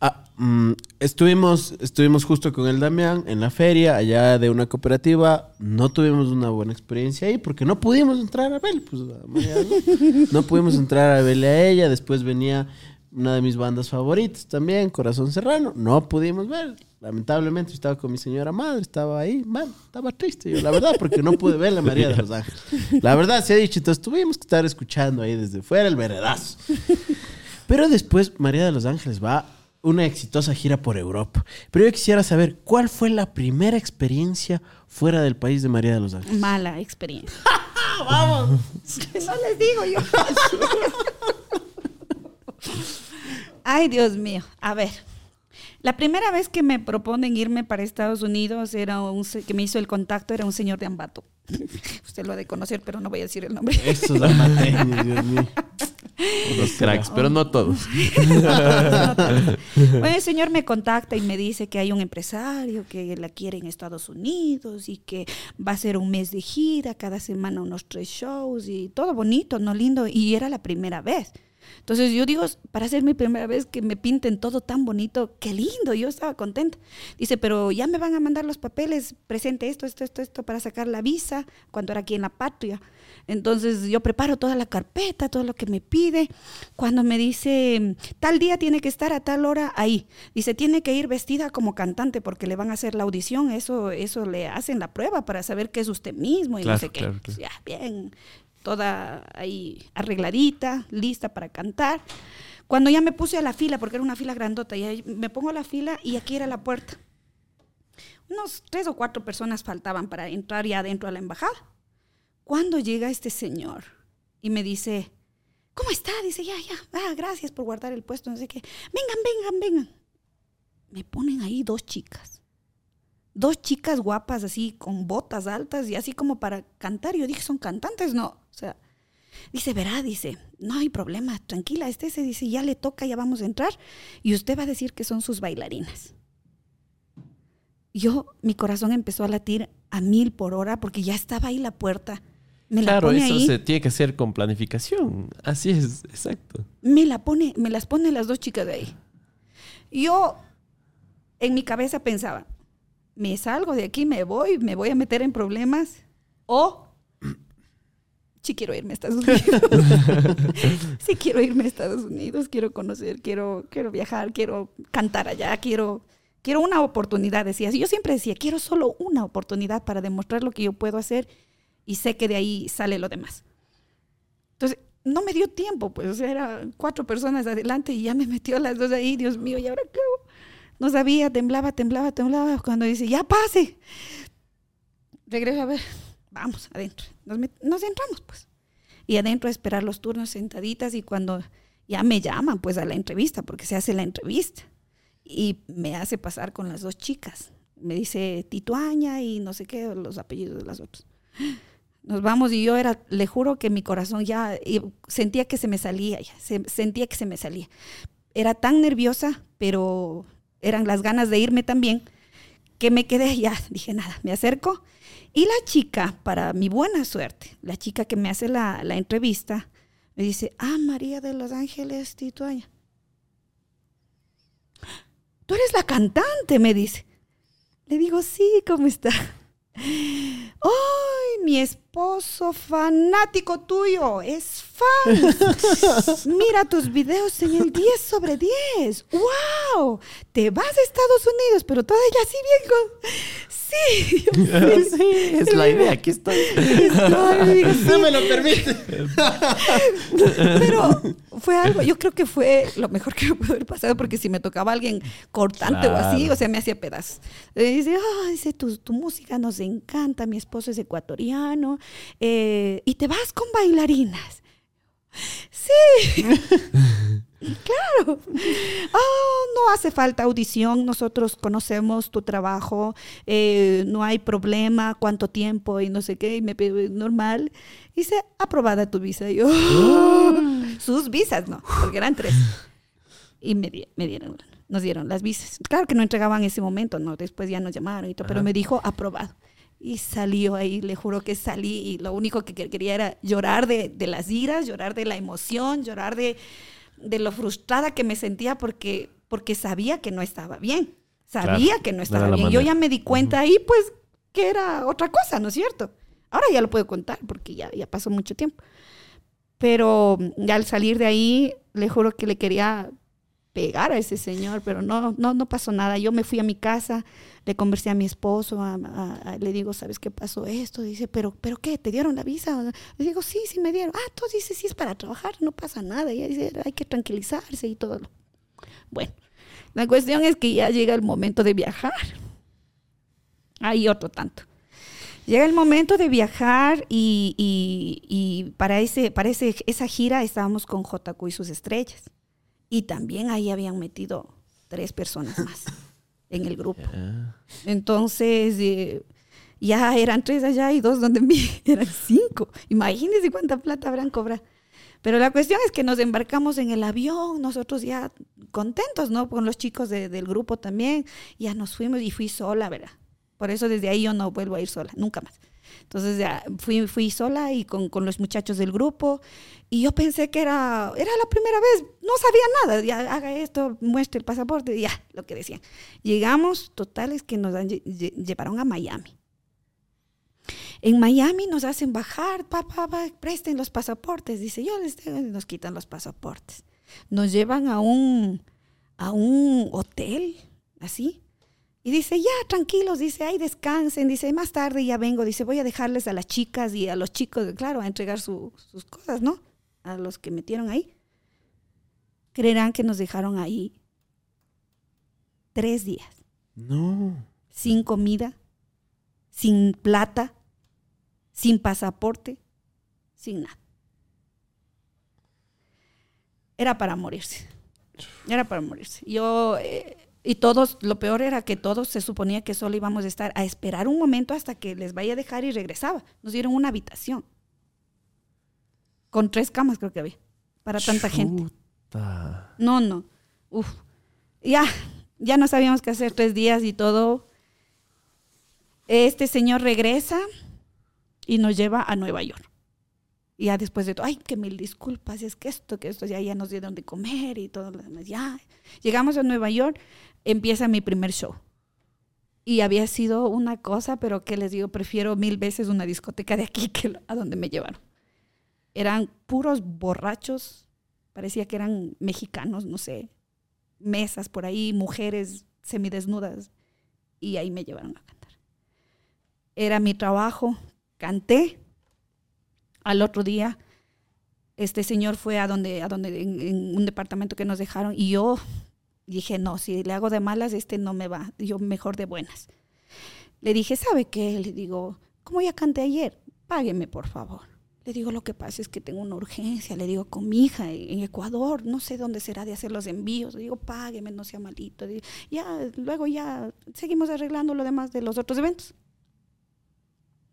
Ah, mm, estuvimos, estuvimos justo con el Damián en la feria, allá de una cooperativa. No tuvimos una buena experiencia ahí porque no pudimos entrar a ver. Pues, no pudimos entrar a verle a ella. Después venía una de mis bandas favoritas también, Corazón Serrano. No pudimos ver. Lamentablemente estaba con mi señora madre, estaba ahí, man, estaba triste yo, la verdad, porque no pude ver la María de los Ángeles. La verdad, se ha dicho, entonces tuvimos que estar escuchando ahí desde fuera el veredazo. Pero después María de los Ángeles va una exitosa gira por Europa. Pero yo quisiera saber, ¿cuál fue la primera experiencia fuera del país de María de los Ángeles? Mala experiencia. ¡Vamos! no les digo yo. Ay, Dios mío. A ver. La primera vez que me proponen irme para Estados Unidos era un que me hizo el contacto era un señor de Ambato. Usted lo ha de conocer, pero no voy a decir el nombre. Estos amateños, Dios mío. Los cracks, pero no todos. bueno, el señor me contacta y me dice que hay un empresario que la quiere en Estados Unidos y que va a ser un mes de gira, cada semana unos tres shows y todo bonito, no lindo. Y era la primera vez. Entonces yo digo, para ser mi primera vez que me pinten todo tan bonito, qué lindo, yo estaba contenta. Dice, pero ya me van a mandar los papeles, presente esto, esto, esto, esto, para sacar la visa, cuando era aquí en la patria. Entonces yo preparo toda la carpeta, todo lo que me pide. Cuando me dice, tal día tiene que estar a tal hora ahí. Dice, tiene que ir vestida como cantante porque le van a hacer la audición. Eso, eso le hacen la prueba para saber que es usted mismo y no sé qué. Ya, bien toda ahí arregladita, lista para cantar. Cuando ya me puse a la fila, porque era una fila grandota, y me pongo a la fila y aquí era la puerta. Unos tres o cuatro personas faltaban para entrar ya adentro a la embajada. Cuando llega este señor y me dice, ¿cómo está? Dice, ya, ya, ah, gracias por guardar el puesto, no sé qué. Vengan, vengan, vengan. Me ponen ahí dos chicas dos chicas guapas así con botas altas y así como para cantar. Yo dije, son cantantes, no. O sea, dice, verá, dice, no hay problema, tranquila, este se dice, ya le toca, ya vamos a entrar y usted va a decir que son sus bailarinas. Yo, mi corazón empezó a latir a mil por hora porque ya estaba ahí la puerta. Me claro, eso se tiene que hacer con planificación. Así es, exacto. Me la pone, me las pone las dos chicas de ahí. Yo en mi cabeza pensaba, me salgo de aquí, me voy, me voy a meter en problemas o sí quiero irme a Estados Unidos. sí quiero irme a Estados Unidos, quiero conocer, quiero, quiero viajar, quiero cantar allá, quiero, quiero una oportunidad, decía. Yo siempre decía, quiero solo una oportunidad para demostrar lo que yo puedo hacer y sé que de ahí sale lo demás. Entonces, no me dio tiempo, pues, o sea, eran cuatro personas adelante y ya me metió las dos ahí, Dios mío, ¿y ahora qué hago? No sabía, temblaba, temblaba, temblaba. Cuando dice, ya pase. Regreso a ver, vamos adentro. Nos, nos entramos, pues. Y adentro a esperar los turnos sentaditas y cuando ya me llaman, pues a la entrevista, porque se hace la entrevista. Y me hace pasar con las dos chicas. Me dice Tituaña y no sé qué, los apellidos de las otras. Nos vamos y yo era, le juro que mi corazón ya sentía que se me salía, ya, sentía que se me salía. Era tan nerviosa, pero eran las ganas de irme también, que me quedé ya, dije nada, me acerco. Y la chica, para mi buena suerte, la chica que me hace la, entrevista, me dice, ah, María de los Ángeles Tituaya. Tú eres la cantante, me dice. Le digo, sí, ¿cómo está? ¡Ay, mi esposo fanático tuyo! ¡Es fan! Mira tus videos en el 10 sobre 10. ¡Wow! Te vas a Estados Unidos, pero todavía así bien con... Sí, sí, es la idea, aquí estoy. No me lo permite. Pero fue algo, yo creo que fue lo mejor que me pudo haber pasado, porque si me tocaba alguien cortante o así, o sea, me hacía pedazos. dice, ah, dice, tu, tu, música nos encanta, mi esposo es ecuatoriano, eh, y te vas con bailarinas. Sí. Claro. Oh, no hace falta audición, nosotros conocemos tu trabajo, eh, no hay problema, cuánto tiempo y no sé qué, y me normal. Dice, aprobada tu visa. Y yo, sus visas, no, porque eran tres. Y me, dieron, nos dieron las visas. Claro que no entregaban en ese momento, no, después ya nos llamaron y todo, pero me dijo, aprobado. Y salió ahí, le juro que salí y lo único que quería era llorar de, de las iras, llorar de la emoción, llorar de de lo frustrada que me sentía porque, porque sabía que no estaba bien. Sabía que no estaba bien. Yo ya me di cuenta ahí, pues, que era otra cosa, ¿no es cierto? Ahora ya lo puedo contar porque ya, ya pasó mucho tiempo. Pero ya al salir de ahí, le juro que le quería pegar a ese señor, pero no, no, no pasó nada. Yo me fui a mi casa, le conversé a mi esposo, le digo, ¿sabes qué pasó esto? Dice, ¿pero, pero qué? ¿Te dieron la visa? Le digo, sí, sí me dieron. Ah, tú dices, sí es para trabajar, no pasa nada. Y dice, hay que tranquilizarse y todo. Bueno, la cuestión es que ya llega el momento de viajar. Hay otro tanto. Llega el momento de viajar y, y, para, ese, para esa gira estábamos con JQ y sus estrellas. Y también ahí habían metido tres personas más en el grupo. Entonces, eh, ya eran tres allá y dos donde mí eran cinco. Imagínense cuánta plata habrán cobrado. Pero la cuestión es que nos embarcamos en el avión, nosotros ya contentos, ¿no? Con los chicos del grupo también. Ya nos fuimos y fui sola, ¿verdad? Por eso desde ahí yo no vuelvo a ir sola, nunca más. Entonces ya fui, sola y con, con, los muchachos del grupo y yo pensé que era, era la primera vez, no sabía nada, ya haga esto, muestre el pasaporte, ya, lo que decían. Llegamos, totales que nos llevaron a Miami. En Miami nos hacen bajar, papá, pa, presten los pasaportes. Dice, yo les tengo, nos quitan los pasaportes. Nos llevan a un, a un hotel, así, y dice, ya, tranquilos, dice, ahí descansen, dice, más tarde ya vengo, dice, voy a dejarles a las chicas y a los chicos, claro, a entregar sus cosas, ¿no? A los que metieron ahí. Creerán que nos dejaron ahí tres días. No. Sin comida, sin plata, sin pasaporte, sin nada. Era para morirse. Era para morirse. Yo... Eh, y todos, lo peor era que todos se suponía que solo íbamos a estar a esperar un momento hasta que les vaya a dejar y regresaba. Nos dieron una habitación. Con tres camas creo que había. Para tanta gente. No, no. Uf. Ya, ya no sabíamos qué hacer tres días y todo. Este señor regresa y nos lleva a Nueva York. Y ya después de todo, ay, que mil disculpas, es que esto, que esto, ya, ya nos dieron de comer y todo lo demás. Ya, llegamos a Nueva York empieza mi primer show. Y había sido una cosa, pero que les digo, prefiero mil veces una discoteca de aquí que a donde me llevaron. Eran puros borrachos, parecía que eran mexicanos, no sé, mesas por ahí, mujeres semidesnudas, y ahí me llevaron a cantar. Era mi trabajo, canté. Al otro día, este señor fue a donde, a donde en un departamento que nos dejaron, y yo dije, no, si le hago de malas, este no me va, yo mejor de buenas. Le dije, ¿sabe qué? Le digo, como ya canté ayer, págueme por favor. Le digo, lo que pasa es que tengo una urgencia, le digo, con mi hija en Ecuador, no sé dónde será de hacer los envíos. Le digo, págueme, no sea malito. ya, luego ya seguimos arreglando lo demás de los otros eventos.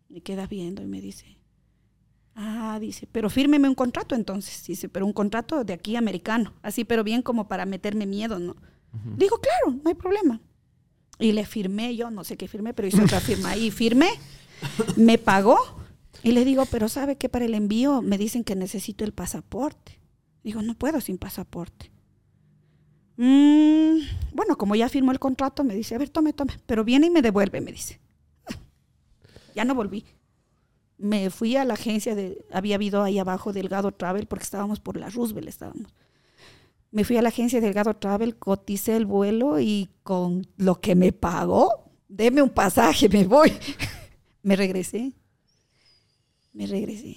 Me queda viendo y me dice, Ah, dice, pero fírmeme un contrato entonces. Dice, pero un contrato de aquí americano. Así, pero bien como para meterme miedo, ¿no? Digo, claro, no hay problema. Y le firmé, yo no sé qué firmé, pero hice otra firma ahí. Firmé, me pagó. Y le digo, pero ¿sabe que para el envío me dicen que necesito el pasaporte? Digo, no puedo sin pasaporte. Mm, bueno, como ya firmó el contrato, me dice, a ver, tome, tome. Pero viene y me devuelve, me dice. ya no volví me fui a la agencia de, había habido ahí abajo Delgado Travel, porque estábamos por la Roosevelt, estábamos. Me fui a la agencia Delgado Travel, coticé el vuelo y con lo que me pagó, deme un pasaje, me voy. me regresé. Me regresé.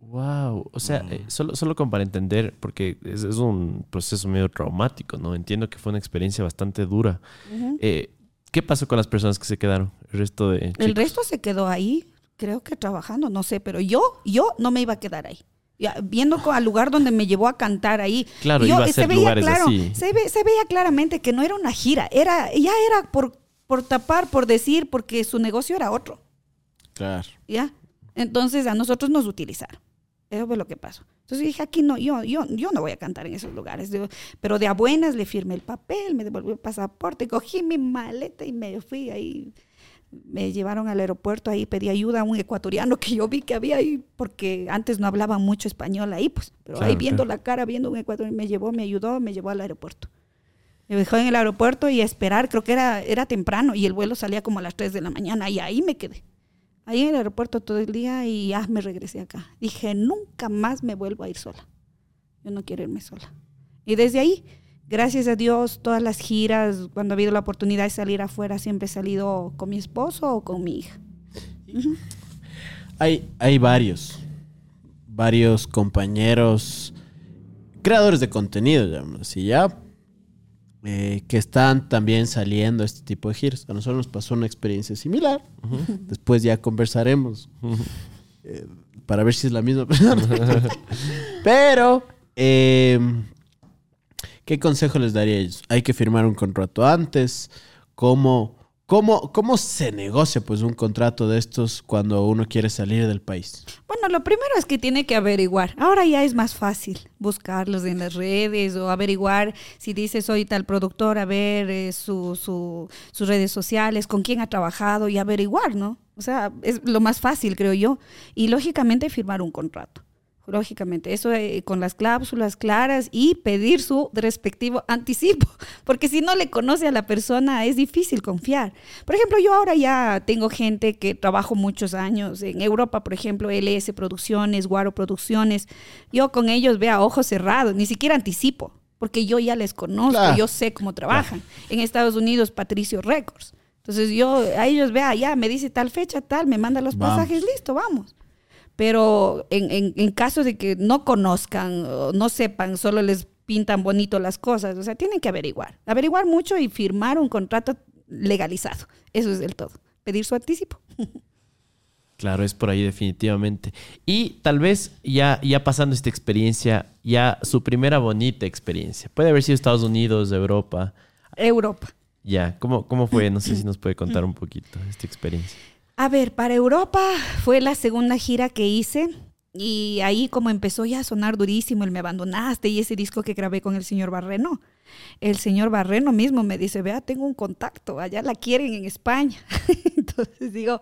Wow, o sea, eh, solo, solo como para entender, porque es, un proceso medio traumático, ¿no? Entiendo que fue una experiencia bastante dura. Eh, ¿Qué pasó con las personas que se quedaron? El resto de... El resto se quedó ahí creo que trabajando, no sé, pero yo, yo no me iba a quedar ahí. Viendo al lugar donde me llevó a cantar ahí. Claro, iba a ser se veía claro, Se, veía claramente que no era una gira, era, ya era por, por tapar, por decir, porque su negocio era otro. Claro. ¿Ya? Entonces a nosotros nos utilizaron. Eso fue lo que pasó. Entonces dije, aquí no, yo, yo, yo no voy a cantar en esos lugares. Pero de a buenas le firmé el papel, me devolvió el pasaporte, cogí mi maleta y me fui ahí me llevaron al aeropuerto, ahí pedí ayuda a un ecuatoriano que yo vi que había ahí, porque antes no hablaba mucho español ahí, pues, pero ahí viendo la cara, viendo un ecuatoriano, me llevó, me ayudó, me llevó al aeropuerto. Me dejó en el aeropuerto y a esperar, creo que era, era temprano y el vuelo salía como a las 3 de la mañana y ahí me quedé. Ahí en el aeropuerto todo el día y ya me regresé acá. Dije, nunca más me vuelvo a ir sola. Yo no quiero irme sola. Y desde ahí gracias a Dios, todas las giras, cuando ha habido la oportunidad de salir afuera, siempre he salido con mi esposo o con mi hija. hay, hay varios, varios compañeros, creadores de contenido, digamos así, ya, eh, que están también saliendo este tipo de giras. A nosotros nos pasó una experiencia similar. Después ya conversaremos eh, para ver si es la misma persona. Pero, em, ¿qué consejo les daría a ellos? Hay que firmar un contrato antes. ¿Cómo, cómo, cómo se negocia pues un contrato de estos cuando uno quiere salir del país? Bueno, lo primero es que tiene que averiguar. Ahora ya es más fácil buscarlos en las redes o averiguar si dice soy tal productor, a ver eh, su, sus redes sociales, con quién ha trabajado y averiguar, ¿no? O sea, es lo más fácil, creo yo. Y lógicamente firmar un contrato lógicamente. Eso eh, con las cláusulas claras y pedir su respectivo anticipo, porque si no le conoce a la persona es difícil confiar. Por ejemplo, yo ahora ya tengo gente que trabajo muchos años en Europa, por ejemplo, LS Producciones, Guaro Producciones. Yo con ellos veo ojos cerrados, ni siquiera anticipo, porque yo ya les conozco, yo sé cómo trabajan. En Estados Unidos, Patricio Records. Entonces yo a ellos vea, ya me dice tal fecha, tal, me manda los pasajes, listo, vamos pero en, en, caso de que no conozcan, o no sepan, solo les pintan bonito las cosas, o sea, tienen que averiguar, averiguar mucho y firmar un contrato legalizado. Eso es del todo, pedir su anticipo. Claro, es por ahí definitivamente. Y tal vez ya, ya pasando esta experiencia, ya su primera bonita experiencia. Puede haber sido Estados Unidos, Europa. Europa. Ya, ¿cómo, cómo fue? No sé si nos puede contar un poquito esta experiencia. A ver, para Europa fue la segunda gira que hice y ahí como empezó ya a sonar durísimo el Me Abandonaste y ese disco que grabé con el señor Barreno. El señor Barreno mismo me dice, vea, tengo un contacto, allá la quieren en España. Entonces digo,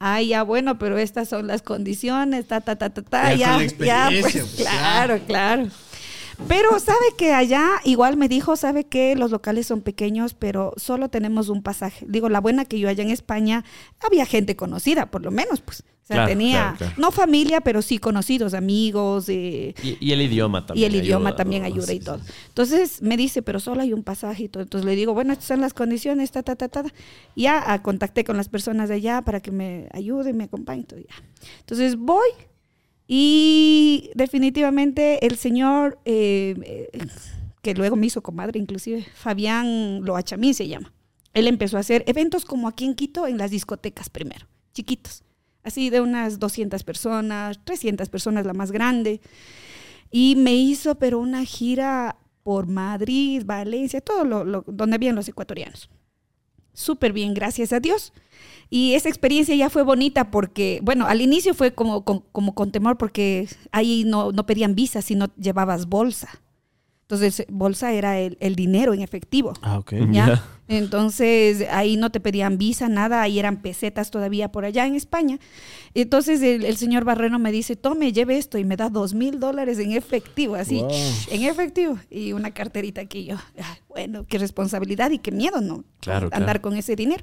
ay, ya bueno, pero estas son las condiciones, ta, ta, ta, ta, ta, ya, ya, pues, pues claro, claro. Pero sabe que allá igual me dijo, sabe que los locales son pequeños, pero solo tenemos un pasaje. Digo, la buena que yo allá en España había gente conocida, por lo menos, pues. O sea, tenía, no familia, pero sí conocidos, amigos. y, el idioma también. Y el idioma también ayuda y todo. Entonces me dice, pero solo hay un pasaje y todo. Entonces le digo, bueno, estas son las condiciones, ta, ta, ta, ta. Ya ah, contacté con las personas de allá para que me ayuden, me acompañen. Todo, ya. Entonces voy, y definitivamente el señor, eh, que luego me hizo comadre inclusive, Fabián Loachamín se llama. Él empezó a hacer eventos como aquí en Quito, en las discotecas primero, chiquitos. Así de unas 200 personas, 300 personas la más grande. Y me hizo, pero una gira por Madrid, Valencia, todo lo, donde habían los ecuatorianos. Súper bien, gracias a Dios. Y esa experiencia ya fue bonita porque, bueno, al inicio fue como, como, con temor porque ahí no, no, pedían visa, sino llevabas bolsa. Entonces, bolsa era el, dinero en efectivo. Ah, ok. ¿Ya? Entonces, ahí no te pedían visa, nada, ahí eran pesetas todavía por allá en España. Entonces, el, señor Barreno me dice, tome, lleve esto, y me da dos mil dólares en efectivo, así, en efectivo, y una carterita aquí. Yo, bueno, qué responsabilidad y qué miedo, ¿no? Claro, Andar con ese dinero.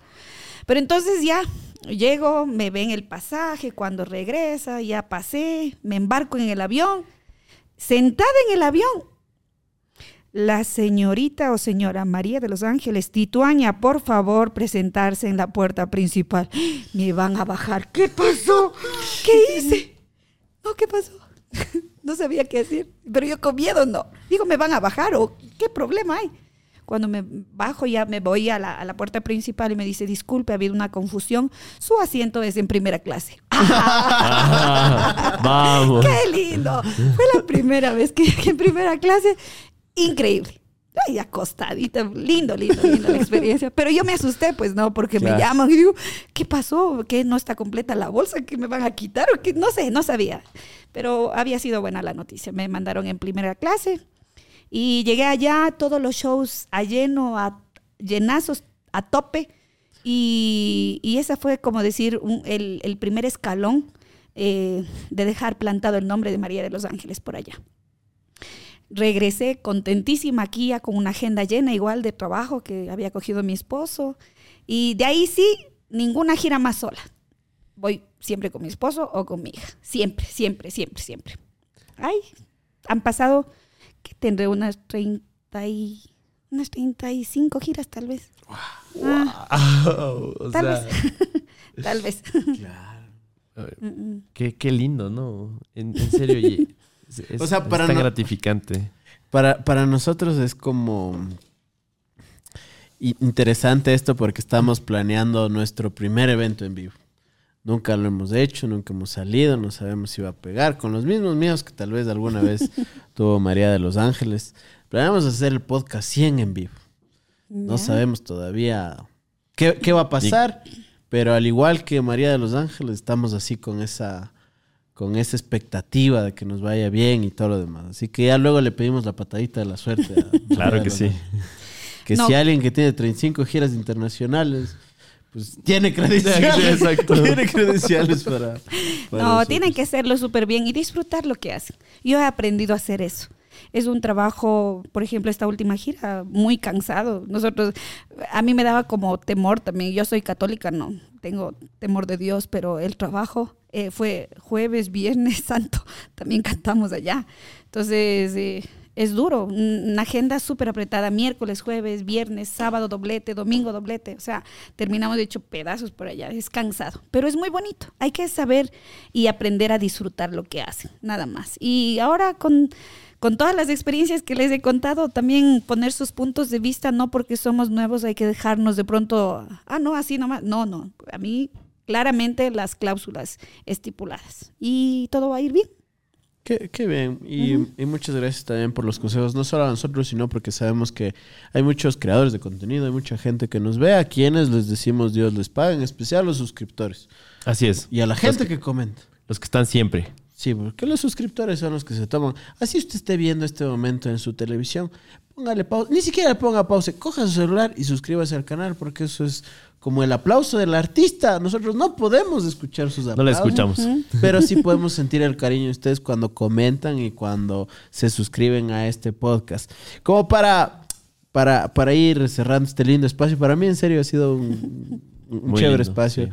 Pero entonces ya llego, me ven el pasaje, cuando regresa, ya pasé, me embarco en el avión. Sentada en el avión, la señorita o señora María de los Ángeles Tituaña, por favor, presentarse en la puerta principal. Me van a bajar. ¿Qué pasó? ¿Qué hice? No, ¿qué pasó? No sabía qué decir, pero yo con miedo no. Digo, ¿me van a bajar o qué problema hay? Cuando me bajo ya me voy a la, puerta principal y me dice, disculpe, ha habido una confusión, su asiento es en primera clase. Vamos. ¡Qué lindo! Fue la primera vez que en primera clase, increíble. Ay, acostadita, lindo, lindo, lindo la experiencia. Pero yo me asusté, pues, ¿no? Porque me llaman y digo, ¿qué pasó? ¿Que no está completa la bolsa? ¿Que me van a quitar? ¿O que No sé, no sabía. Pero había sido buena la noticia. Me mandaron en primera clase y llegué allá, todos los shows a lleno, a llenazos, a tope. Y, y esa fue como decir el, el, primer escalón eh, de dejar plantado el nombre de María de los Ángeles por allá. Regresé contentísima aquí ya con una agenda llena igual de trabajo que había cogido mi esposo. Y de ahí sí, ninguna gira más sola. Voy siempre con mi esposo o con mi hija. Siempre, siempre, siempre, siempre. Ay, han pasado que tendré unas 30 y unas 35 giras tal vez. Wow. Ah, tal vez. tal vez. Claro. Qué, qué, lindo, ¿no? En, serio, es, o sea, para tan gratificante. Para, para nosotros es como interesante esto porque estamos planeando nuestro primer evento en vivo. Nunca lo hemos hecho, nunca hemos salido, no sabemos si va a pegar, con los mismos miedos que tal vez alguna vez tuvo María de los Ángeles. Planeamos hacer el podcast 100 en vivo. No sabemos todavía qué, qué va a pasar, pero al igual que María de los Ángeles, estamos así con esa, con esa expectativa de que nos vaya bien y todo lo demás. Así que ya luego le pedimos la patadita de la suerte. claro que sí. Que si alguien que tiene 35 giras internacionales pues tiene credenciales. Exacto. tiene credenciales para. no, tienen que hacerlo súper bien y disfrutar lo que hacen. Yo he aprendido a hacer eso. Es un trabajo, por ejemplo, esta última gira, muy cansado. Nosotros, a mí me daba como temor también. Yo soy católica, no tengo temor de Dios, pero el trabajo eh, fue jueves, viernes, santo. También cantamos allá. Entonces, eh, es duro, una agenda súper apretada, miércoles, jueves, viernes, sábado doblete, domingo doblete, o sea, terminamos de hecho pedazos por allá, es cansado, pero es muy bonito, hay que saber y aprender a disfrutar lo que hacen, nada más. Y ahora con, con todas las experiencias que les he contado, también poner sus puntos de vista, no porque somos nuevos hay que dejarnos de pronto, ah, no, así nomás, no, no, a mí claramente las cláusulas estipuladas. Y todo va a ir bien. Qué, qué bien. Y, y, muchas gracias también por los consejos, no solo a nosotros, sino porque sabemos que hay muchos creadores de contenido, hay mucha gente que nos ve, a quienes les decimos Dios les pague, en especial a los suscriptores. Así es. Y a la gente que, comenta. Los que están siempre. Sí, porque los suscriptores son los que se toman. Así usted esté viendo este momento en su televisión, póngale pausa. Ni siquiera le ponga pausa. Coja su celular y suscríbase al canal, porque eso es como el aplauso del artista. Nosotros no podemos escuchar sus aplausos. No le escuchamos. Pero sí podemos sentir el cariño de ustedes cuando comentan y cuando se suscriben a este podcast. Como para, para, para ir cerrando este lindo espacio, para mí en serio ha sido un, chévere espacio.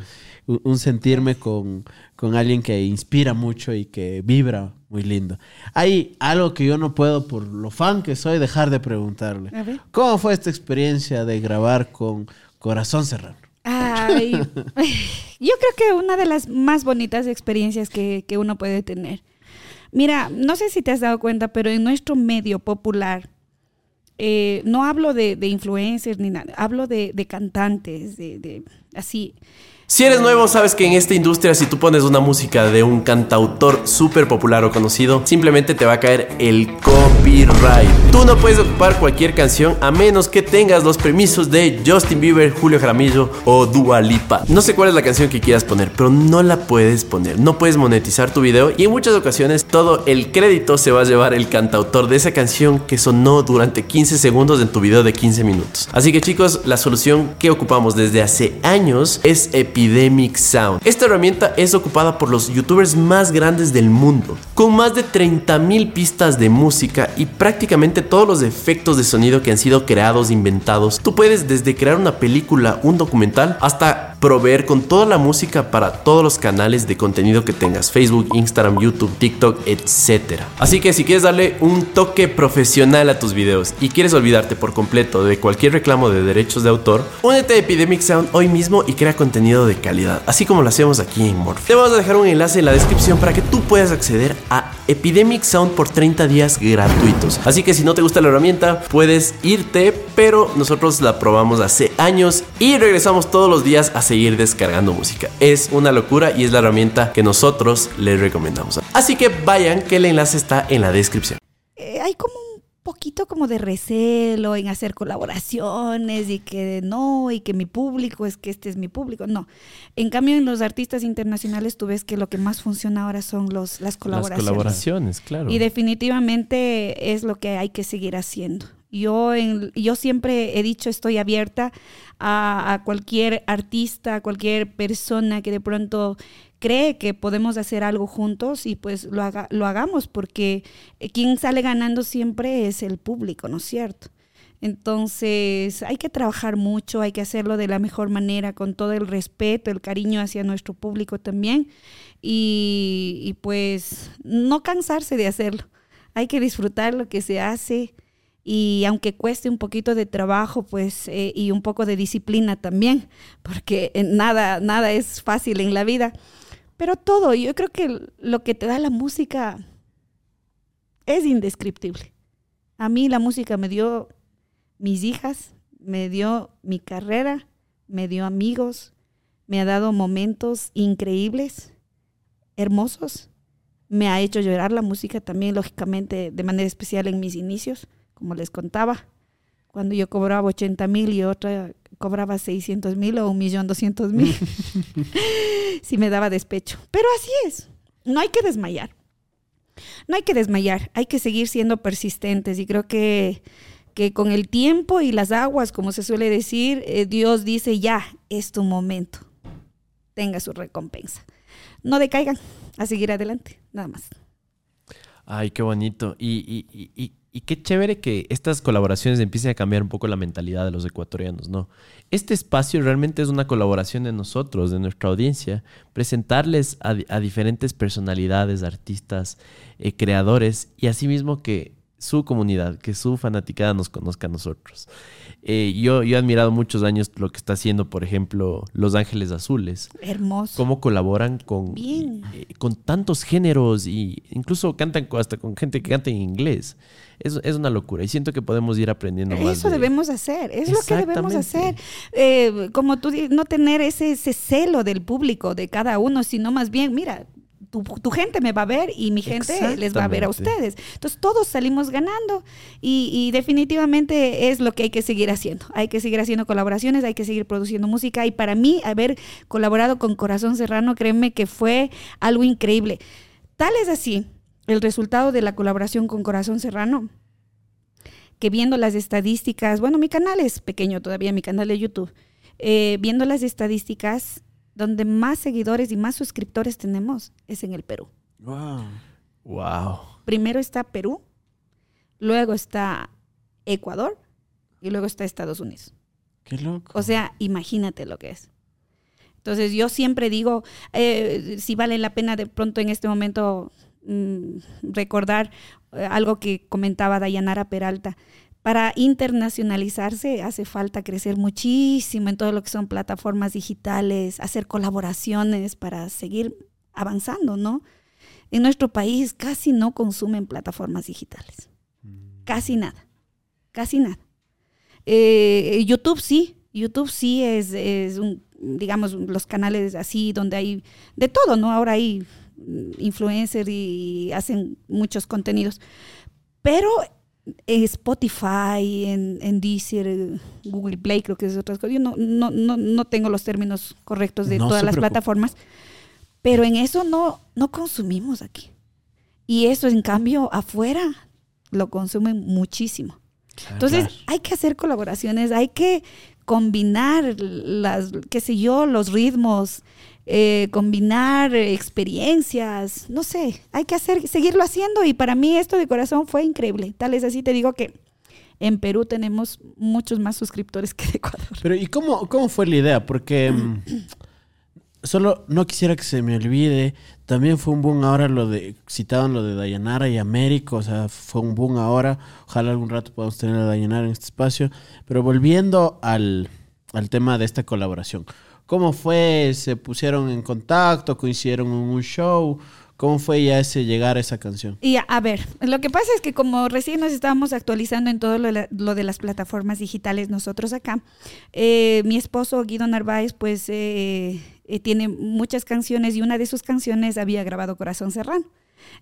Un, sentirme con, con alguien que inspira mucho y que vibra muy lindo. Hay algo que yo no puedo, por lo fan que soy, dejar de preguntarle. ¿Cómo fue esta experiencia de grabar con Corazón Serrano? Ay, yo creo que una de las más bonitas experiencias que, uno puede tener. Mira, no sé si te has dado cuenta, pero en nuestro medio popular, eh, no hablo de, influencers ni nada, hablo de, cantantes, de, de así, si eres nuevo, sabes que en esta industria si tú pones una música de un cantautor súper popular o conocido, simplemente te va a caer el copyright. Tú no puedes ocupar cualquier canción a menos que tengas los permisos de Justin Bieber, Julio Jaramillo o Dua Lipa. No sé cuál es la canción que quieras poner, pero no la puedes poner. No puedes monetizar tu video y en muchas ocasiones todo el crédito se va a llevar el cantautor de esa canción que sonó durante 15 segundos en tu video de 15 minutos. Así que chicos, la solución que ocupamos desde hace años es Epic Epidemic Sound. Esta herramienta es ocupada por los youtubers más grandes del mundo, con más de 30.000 pistas de música y prácticamente todos los efectos de sonido que han sido creados, inventados. Tú puedes desde crear una película, un documental, hasta proveer con toda la música para todos los canales de contenido que tengas, Facebook, Instagram, YouTube, TikTok, etc. Así que si quieres darle un toque profesional a tus videos y quieres olvidarte por completo de cualquier reclamo de derechos de autor, únete a Epidemic Sound hoy mismo y crea contenido de calidad, así como lo hacemos aquí en Morph. Te vamos a dejar un enlace en la descripción para que tú puedas acceder a Epidemic Sound por 30 días gratuitos. Así que si no te gusta la herramienta, puedes irte, pero nosotros la probamos hace años y regresamos todos los días a seguir descargando música. Es una locura y es la herramienta que nosotros les recomendamos. Así que vayan que el enlace está en la descripción. Eh, hay como un poquito como de recelo en hacer colaboraciones y que no, y que mi público es que este es mi público. No. En cambio, en los artistas internacionales tú ves que lo que más funciona ahora son los, las colaboraciones. Las colaboraciones, claro. Y definitivamente es lo que hay que seguir haciendo. Yo, yo siempre he dicho, estoy abierta a, cualquier artista, a cualquier persona que de pronto cree que podemos hacer algo juntos y pues lo, haga, lo hagamos, porque quien sale ganando siempre es el público, ¿no es cierto? Entonces hay que trabajar mucho, hay que hacerlo de la mejor manera, con todo el respeto, el cariño hacia nuestro público también y pues no cansarse de hacerlo. Hay que disfrutar lo que se hace y aunque cueste un poquito de trabajo, pues, eh, y un poco de disciplina también, porque nada, nada es fácil en la vida. Pero todo, yo creo que lo que te da la música es indescriptible. A mí la música me dio mis hijas, me dio mi carrera, me dio amigos, me ha dado momentos increíbles, hermosos. Me ha hecho llorar la música también, lógicamente, de manera especial en mis inicios como les contaba, cuando yo cobraba 80 mil y otra cobraba 600 mil o un millón doscientos mil, si me daba despecho. Pero así es, no hay que desmayar. No hay que desmayar, hay que seguir siendo persistentes y creo que, que con el tiempo y las aguas, como se suele decir, eh, Dios dice ya, es tu momento, tenga su recompensa. No decaigan, a seguir adelante, nada más. Ay, qué bonito. y, y y qué chévere que estas colaboraciones empiecen a cambiar un poco la mentalidad de los ecuatorianos, ¿no? Este espacio realmente es una colaboración de nosotros, de nuestra audiencia, presentarles a, diferentes personalidades, artistas, eh, creadores y asimismo que su comunidad, que su fanaticada nos conozca a nosotros. Eh, yo, yo he admirado muchos años lo que está haciendo, por ejemplo, Los Ángeles Azules. Hermoso. Cómo colaboran con, eh, con tantos géneros y incluso cantan hasta con gente que canta en inglés. Es, es una locura y siento que podemos ir aprendiendo más. Eso debemos hacer, es lo que debemos hacer. Eh, como tú no tener ese, ese celo del público, de cada uno, sino más bien, mira, tu, gente me va a ver y mi gente les va a ver a ustedes. Entonces todos salimos ganando y, definitivamente es lo que hay que seguir haciendo. Hay que seguir haciendo colaboraciones, hay que seguir produciendo música y para mí haber colaborado con Corazón Serrano, créeme que fue algo increíble. Tal es así el resultado de la colaboración con Corazón Serrano que viendo las estadísticas, bueno, mi canal es pequeño todavía, mi canal de YouTube, eh, viendo las estadísticas, donde más seguidores y más suscriptores tenemos es en el Perú. Wow. Wow. Primero está Perú, luego está Ecuador y luego está Estados Unidos. Qué loco. O sea, imagínate lo que es. Entonces yo siempre digo, eh, si vale la pena de pronto en este momento mm, recordar eh, algo que comentaba Dayanara Peralta para internacionalizarse hace falta crecer muchísimo en todo lo que son plataformas digitales, hacer colaboraciones para seguir avanzando, ¿no? En nuestro país casi no consumen plataformas digitales. Mm. Casi nada. Casi nada. Eh, YouTube sí. YouTube sí es, es un, digamos, los canales así donde hay de todo, ¿no? Ahora hay influencers y hacen muchos contenidos. Pero en Spotify, en, en Deezer, Google Play, creo que es otras cosas. Yo no, no, no, no tengo los términos correctos de todas las plataformas, pero en eso no, no consumimos aquí. Y eso, en cambio, afuera lo consumen muchísimo. Entonces, hay que hacer colaboraciones, hay que combinar las, qué sé yo, los ritmos, eh, combinar experiencias, no sé, hay que hacer, seguirlo haciendo y para mí esto de corazón fue increíble. Tal es así, te digo que en Perú tenemos muchos más suscriptores que en Ecuador. Pero ¿y cómo, cómo fue la idea? Porque mm, solo no quisiera que se me olvide, también fue un boom ahora lo de, citaban lo de Dayanara y Américo, o sea, fue un boom ahora, ojalá algún rato podamos tener a Dayanara en este espacio, pero volviendo al, al tema de esta colaboración. ¿Cómo fue? ¿Se pusieron en contacto? ¿Coincidieron en un show? ¿Cómo fue ya ese llegar a esa canción? Y a, ver, lo que pasa es que como recién nos estábamos actualizando en todo lo, de las plataformas digitales nosotros acá, eh, mi esposo Guido Narváez pues eh, eh, tiene muchas canciones y una de sus canciones había grabado Corazón Serrano.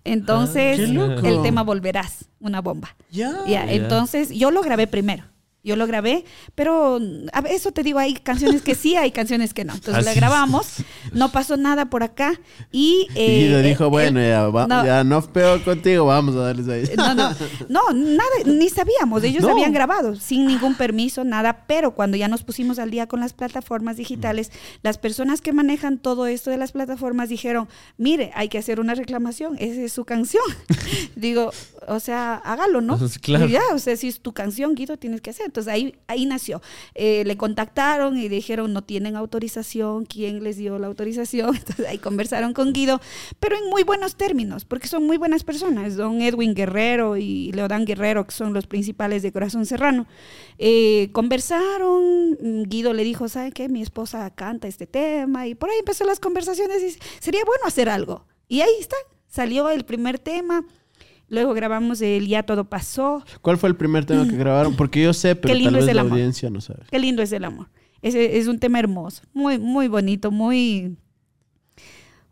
Entonces, ah, el tema Volverás, una bomba. Ya. Entonces, yo lo grabé primero. Yo lo grabé, pero a eso te digo, hay canciones que sí, hay canciones que no. Entonces la grabamos, no pasó nada por acá y... Eh, y le dijo, eh, bueno, ya, no, peor contigo, vamos a darles ahí. No, no, no, nada, ni sabíamos, ellos habían grabado sin ningún permiso, nada, pero cuando ya nos pusimos al día con las plataformas digitales, las personas que manejan todo esto de las plataformas dijeron, mire, hay que hacer una reclamación, esa es su canción. digo, o sea, hágalo, ¿no? Claro. ya, o sea, si es tu canción, Guido, tienes que hacer. Entonces ahí, ahí nació. Eh, le contactaron y dijeron no tienen autorización, ¿quién les dio la autorización? Entonces ahí conversaron con Guido, pero en muy buenos términos, porque son muy buenas personas. Don Edwin Guerrero y Leodán Guerrero, que son los principales de Corazón Serrano. Eh, conversaron, Guido le dijo, ¿sabe qué? Mi esposa canta este tema y por ahí empezó las conversaciones y sería bueno hacer algo. Y ahí está, salió el primer tema. Luego grabamos el Ya Todo Pasó. ¿Cuál fue el primer tema que grabaron? Porque yo sé, pero tal vez la audiencia no sabe. Qué lindo es el amor. Es, es un tema hermoso, muy, muy bonito, muy,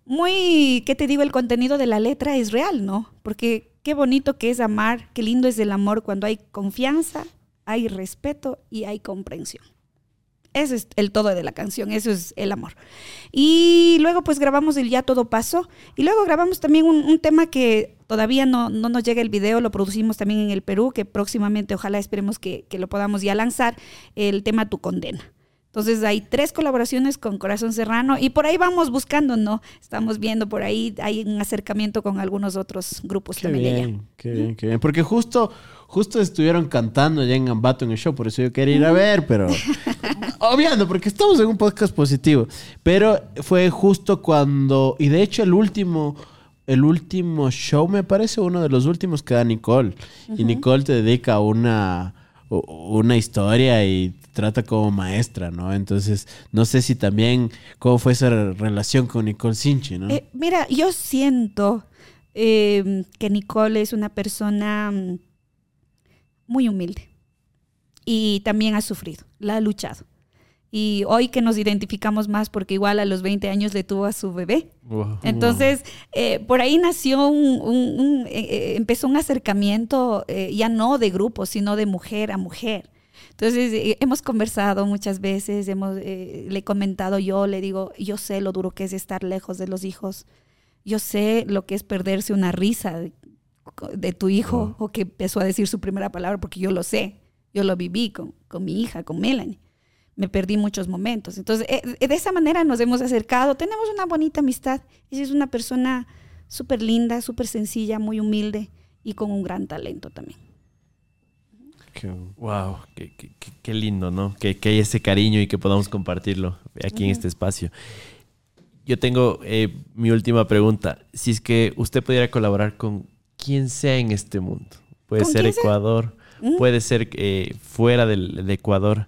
muy, ¿qué te digo? El contenido de la letra es real, ¿no? Porque qué bonito que es amar, qué lindo es el amor cuando hay confianza, hay respeto y hay comprensión. Ese es el todo de la canción, eso es el amor. Y luego pues grabamos el Ya Todo Pasó. Y luego grabamos también un, tema que todavía no, no, nos llega el video, lo producimos también en el Perú, que próximamente ojalá esperemos que, que lo podamos ya lanzar, el tema Tu Condena. Entonces hay tres colaboraciones con Corazón Serrano y por ahí vamos buscando, ¿no? Estamos viendo por ahí, hay un acercamiento con algunos otros grupos qué también. Bien, qué bien, qué bien. Porque justo, justo estuvieron cantando allá en Ambato en el show, por eso yo quería ir a ver, pero obviando, porque estamos en un podcast positivo. Pero fue justo cuando, y de hecho el último el último show, me parece uno de los últimos que da Nicole. Y Nicole te dedica una, una historia y trata como maestra, ¿no? Entonces, no sé si también cómo fue esa relación con Nicole Sinchi, ¿no? Eh, mira, yo siento eh, que Nicole es una persona mm, muy humilde y también ha sufrido, la ha luchado. Y hoy que nos identificamos más, porque igual a los 20 años le tuvo a su bebé. Entonces, eh, por ahí nació un, empezó un acercamiento ya no de grupo, sino de mujer a mujer. Entonces, eh, hemos conversado muchas veces, hemos, eh, le he comentado yo, le digo, yo sé lo duro que es estar lejos de los hijos, yo sé lo que es perderse una risa de, tu hijo o que empezó a decir su primera palabra, porque yo lo sé, yo lo viví con, con mi hija, con Melanie. Me perdí muchos momentos. Entonces, eh, de esa manera nos hemos acercado, tenemos una bonita amistad. Ella es una persona súper linda, súper sencilla, muy humilde y con un gran talento también. Wow, qué, lindo, ¿no? Que, que haya ese cariño y que podamos compartirlo aquí en este espacio. Yo tengo eh, mi última pregunta. Si es que usted pudiera colaborar con quien sea en este mundo, puede ser Ecuador, puede ser eh, fuera del, de Ecuador,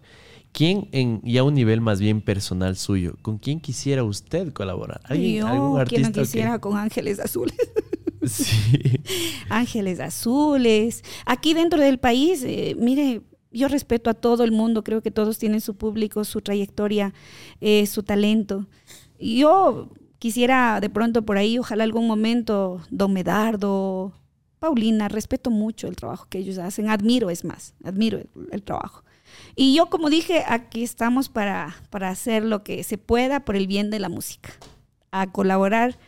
¿quién en ya un nivel más bien personal suyo, con quién quisiera usted colaborar? ¿Alguien, algún artista? no quisiera con Ángeles Azules. Sí. Ángeles azules. Aquí dentro del país, eh, mire, yo respeto a todo el mundo, creo que todos tienen su público, su trayectoria, eh, su talento. Yo quisiera de pronto por ahí, ojalá algún momento, Don Medardo, Paulina, respeto mucho el trabajo que ellos hacen, admiro, es más, admiro el, trabajo. Y yo, como dije, aquí estamos para, para hacer lo que se pueda por el bien de la música, a colaborar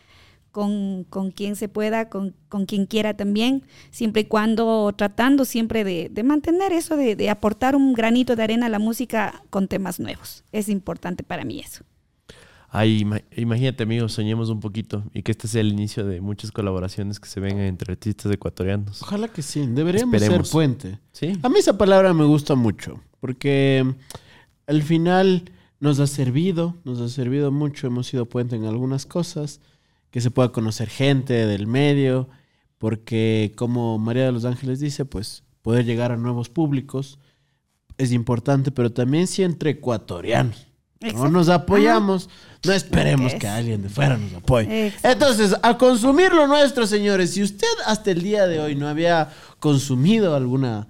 con, quien se pueda, con, quien quiera también, siempre y cuando tratando siempre de, mantener eso, de, aportar un granito de arena a la música con temas nuevos. Es importante para mí eso. Ay, imagínate, amigos, soñemos un poquito y que este sea el inicio de muchas colaboraciones que se vengan entre artistas ecuatorianos. Ojalá que sí, deberíamos ser puente. ¿Sí? A mí esa palabra me gusta mucho, porque al final nos ha servido, nos ha servido mucho, hemos sido puente en algunas cosas que se pueda conocer gente del medio, porque como María de los Ángeles dice, pues poder llegar a nuevos públicos es importante, pero también si entre ecuatorianos. No nos apoyamos, no esperemos que alguien de fuera nos apoye. Entonces, a consumir lo nuestro, señores. Si usted hasta el día de hoy no había consumido alguna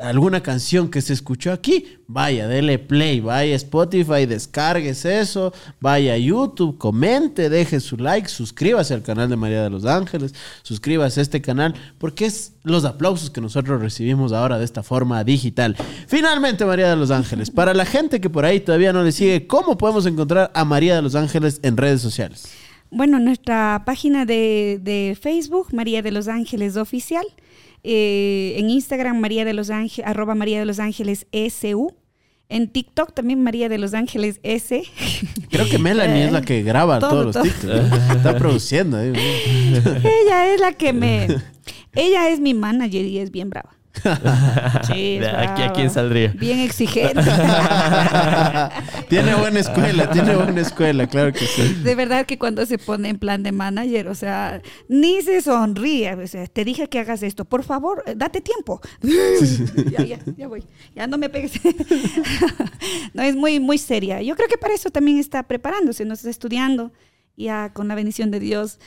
alguna canción que se escuchó aquí, vaya, dele play, vaya a Spotify, descargues eso, vaya a YouTube, comente, deje su like, suscríbase al canal de María de los Ángeles, suscríbase a este canal, porque es los aplausos que nosotros recibimos ahora de esta forma digital. Finalmente, María de los Ángeles, para la gente que por ahí todavía no le sigue, ¿cómo podemos encontrar a María de los Ángeles en redes sociales? Bueno, nuestra página de, de Facebook, María de los Ángeles Oficial. Eh, en Instagram, María de los Ángeles, arroba María de los Ángeles SU. En TikTok también María de los Ángeles S. Creo que Melanie es la que graba todos los TikToks. Está produciendo. ella es la que me... Ella es mi manager y es bien brava. Sí, es ¿A, quién saldría? Bien exigente. tiene buena escuela, tiene buena escuela, claro que sí. De verdad que cuando se pone en plan de manager, o sea, ni se sonríe. O sea, te dije que hagas esto, por favor, eh, date tiempo. ya, ya, ya voy. Ya no me pegues. no, es muy, muy seria. Yo creo que para eso también está preparándose, no está estudiando. Ya con la bendición de Dios,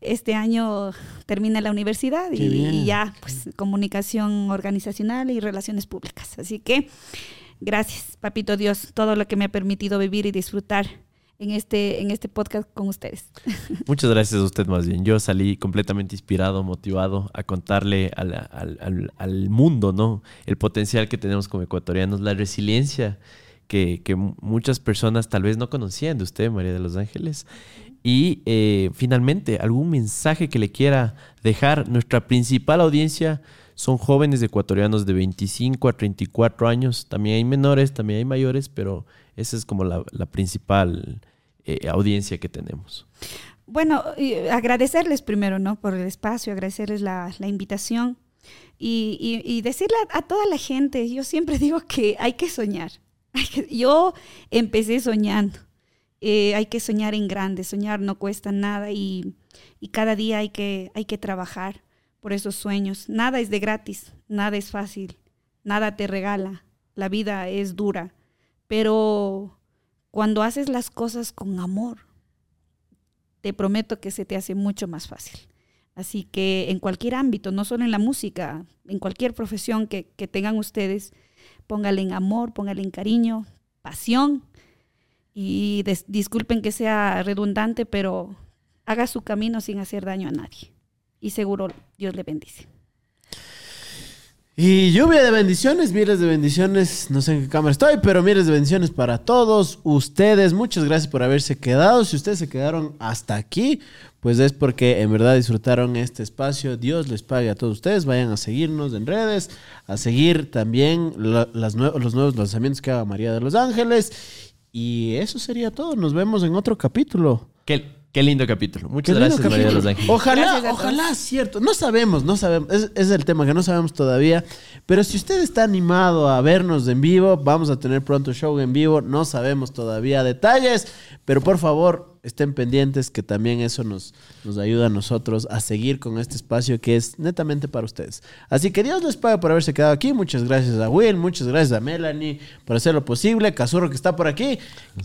este año termina la universidad y, ya, pues, comunicación organizacional y relaciones públicas. Así que, gracias, papito Dios, todo lo que me ha permitido vivir y disfrutar en este, en este podcast con ustedes. Muchas gracias a usted más bien. Yo salí completamente inspirado, motivado a contarle al, al- al- al mundo, ¿no? El potencial que tenemos como ecuatorianos, la resiliencia que, que mu- muchas personas tal vez no conocían de usted, María de los Ángeles. Y eh, finalmente, algún mensaje que le quiera dejar. Nuestra principal audiencia son jóvenes ecuatorianos de 25 a 34 años. También hay menores, también hay mayores, pero esa es como la, principal eh, audiencia que tenemos. Bueno, agradecerles primero, ¿no? Por el espacio, agradecerles la, invitación y, decirle a, toda la gente, yo siempre digo que hay que soñar. Yo empecé soñando. Eh, hay que soñar en grande, soñar no cuesta nada y, y cada día hay que, hay que trabajar por esos sueños. Nada es de gratis, nada es fácil, nada te regala, la vida es dura, pero cuando haces las cosas con amor, te prometo que se te hace mucho más fácil. Así que en cualquier ámbito, no solo en la música, en cualquier profesión que, que tengan ustedes, póngale en amor, póngale en cariño, pasión. Y des- disculpen que sea redundante, pero haga su camino sin hacer daño a nadie. Y seguro Dios le bendice. Y lluvia de bendiciones, miles de bendiciones. No sé en qué cámara estoy, pero miles de bendiciones para todos ustedes. Muchas gracias por haberse quedado. Si ustedes se quedaron hasta aquí, pues es porque en verdad disfrutaron este espacio. Dios les pague a todos ustedes. Vayan a seguirnos en redes, a seguir también la- las los nuevos lanzamientos que haga María de los Ángeles. Y eso sería todo. Nos vemos en otro capítulo. Qué, qué lindo capítulo. Muchas gracias, María de los Ángeles. Ojalá, ojalá, cierto. No sabemos, no sabemos. Es, es el tema que no sabemos todavía. Pero si usted está animado a vernos en vivo, vamos a tener pronto show en vivo. No sabemos todavía detalles, pero por favor estén pendientes que también eso nos, nos ayuda a nosotros a seguir con este espacio que es netamente para ustedes. Así que Dios les pague por haberse quedado aquí. Muchas gracias a Will, muchas gracias a Melanie por hacer lo posible. Cazurro que está por aquí.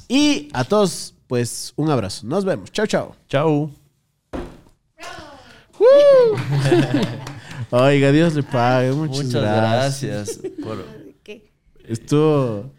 Y a todos, pues un abrazo. Nos vemos. Chao, chao. Chao. Oiga, Dios le pague. Muchas, Muchas gracias. gracias por. Estuvo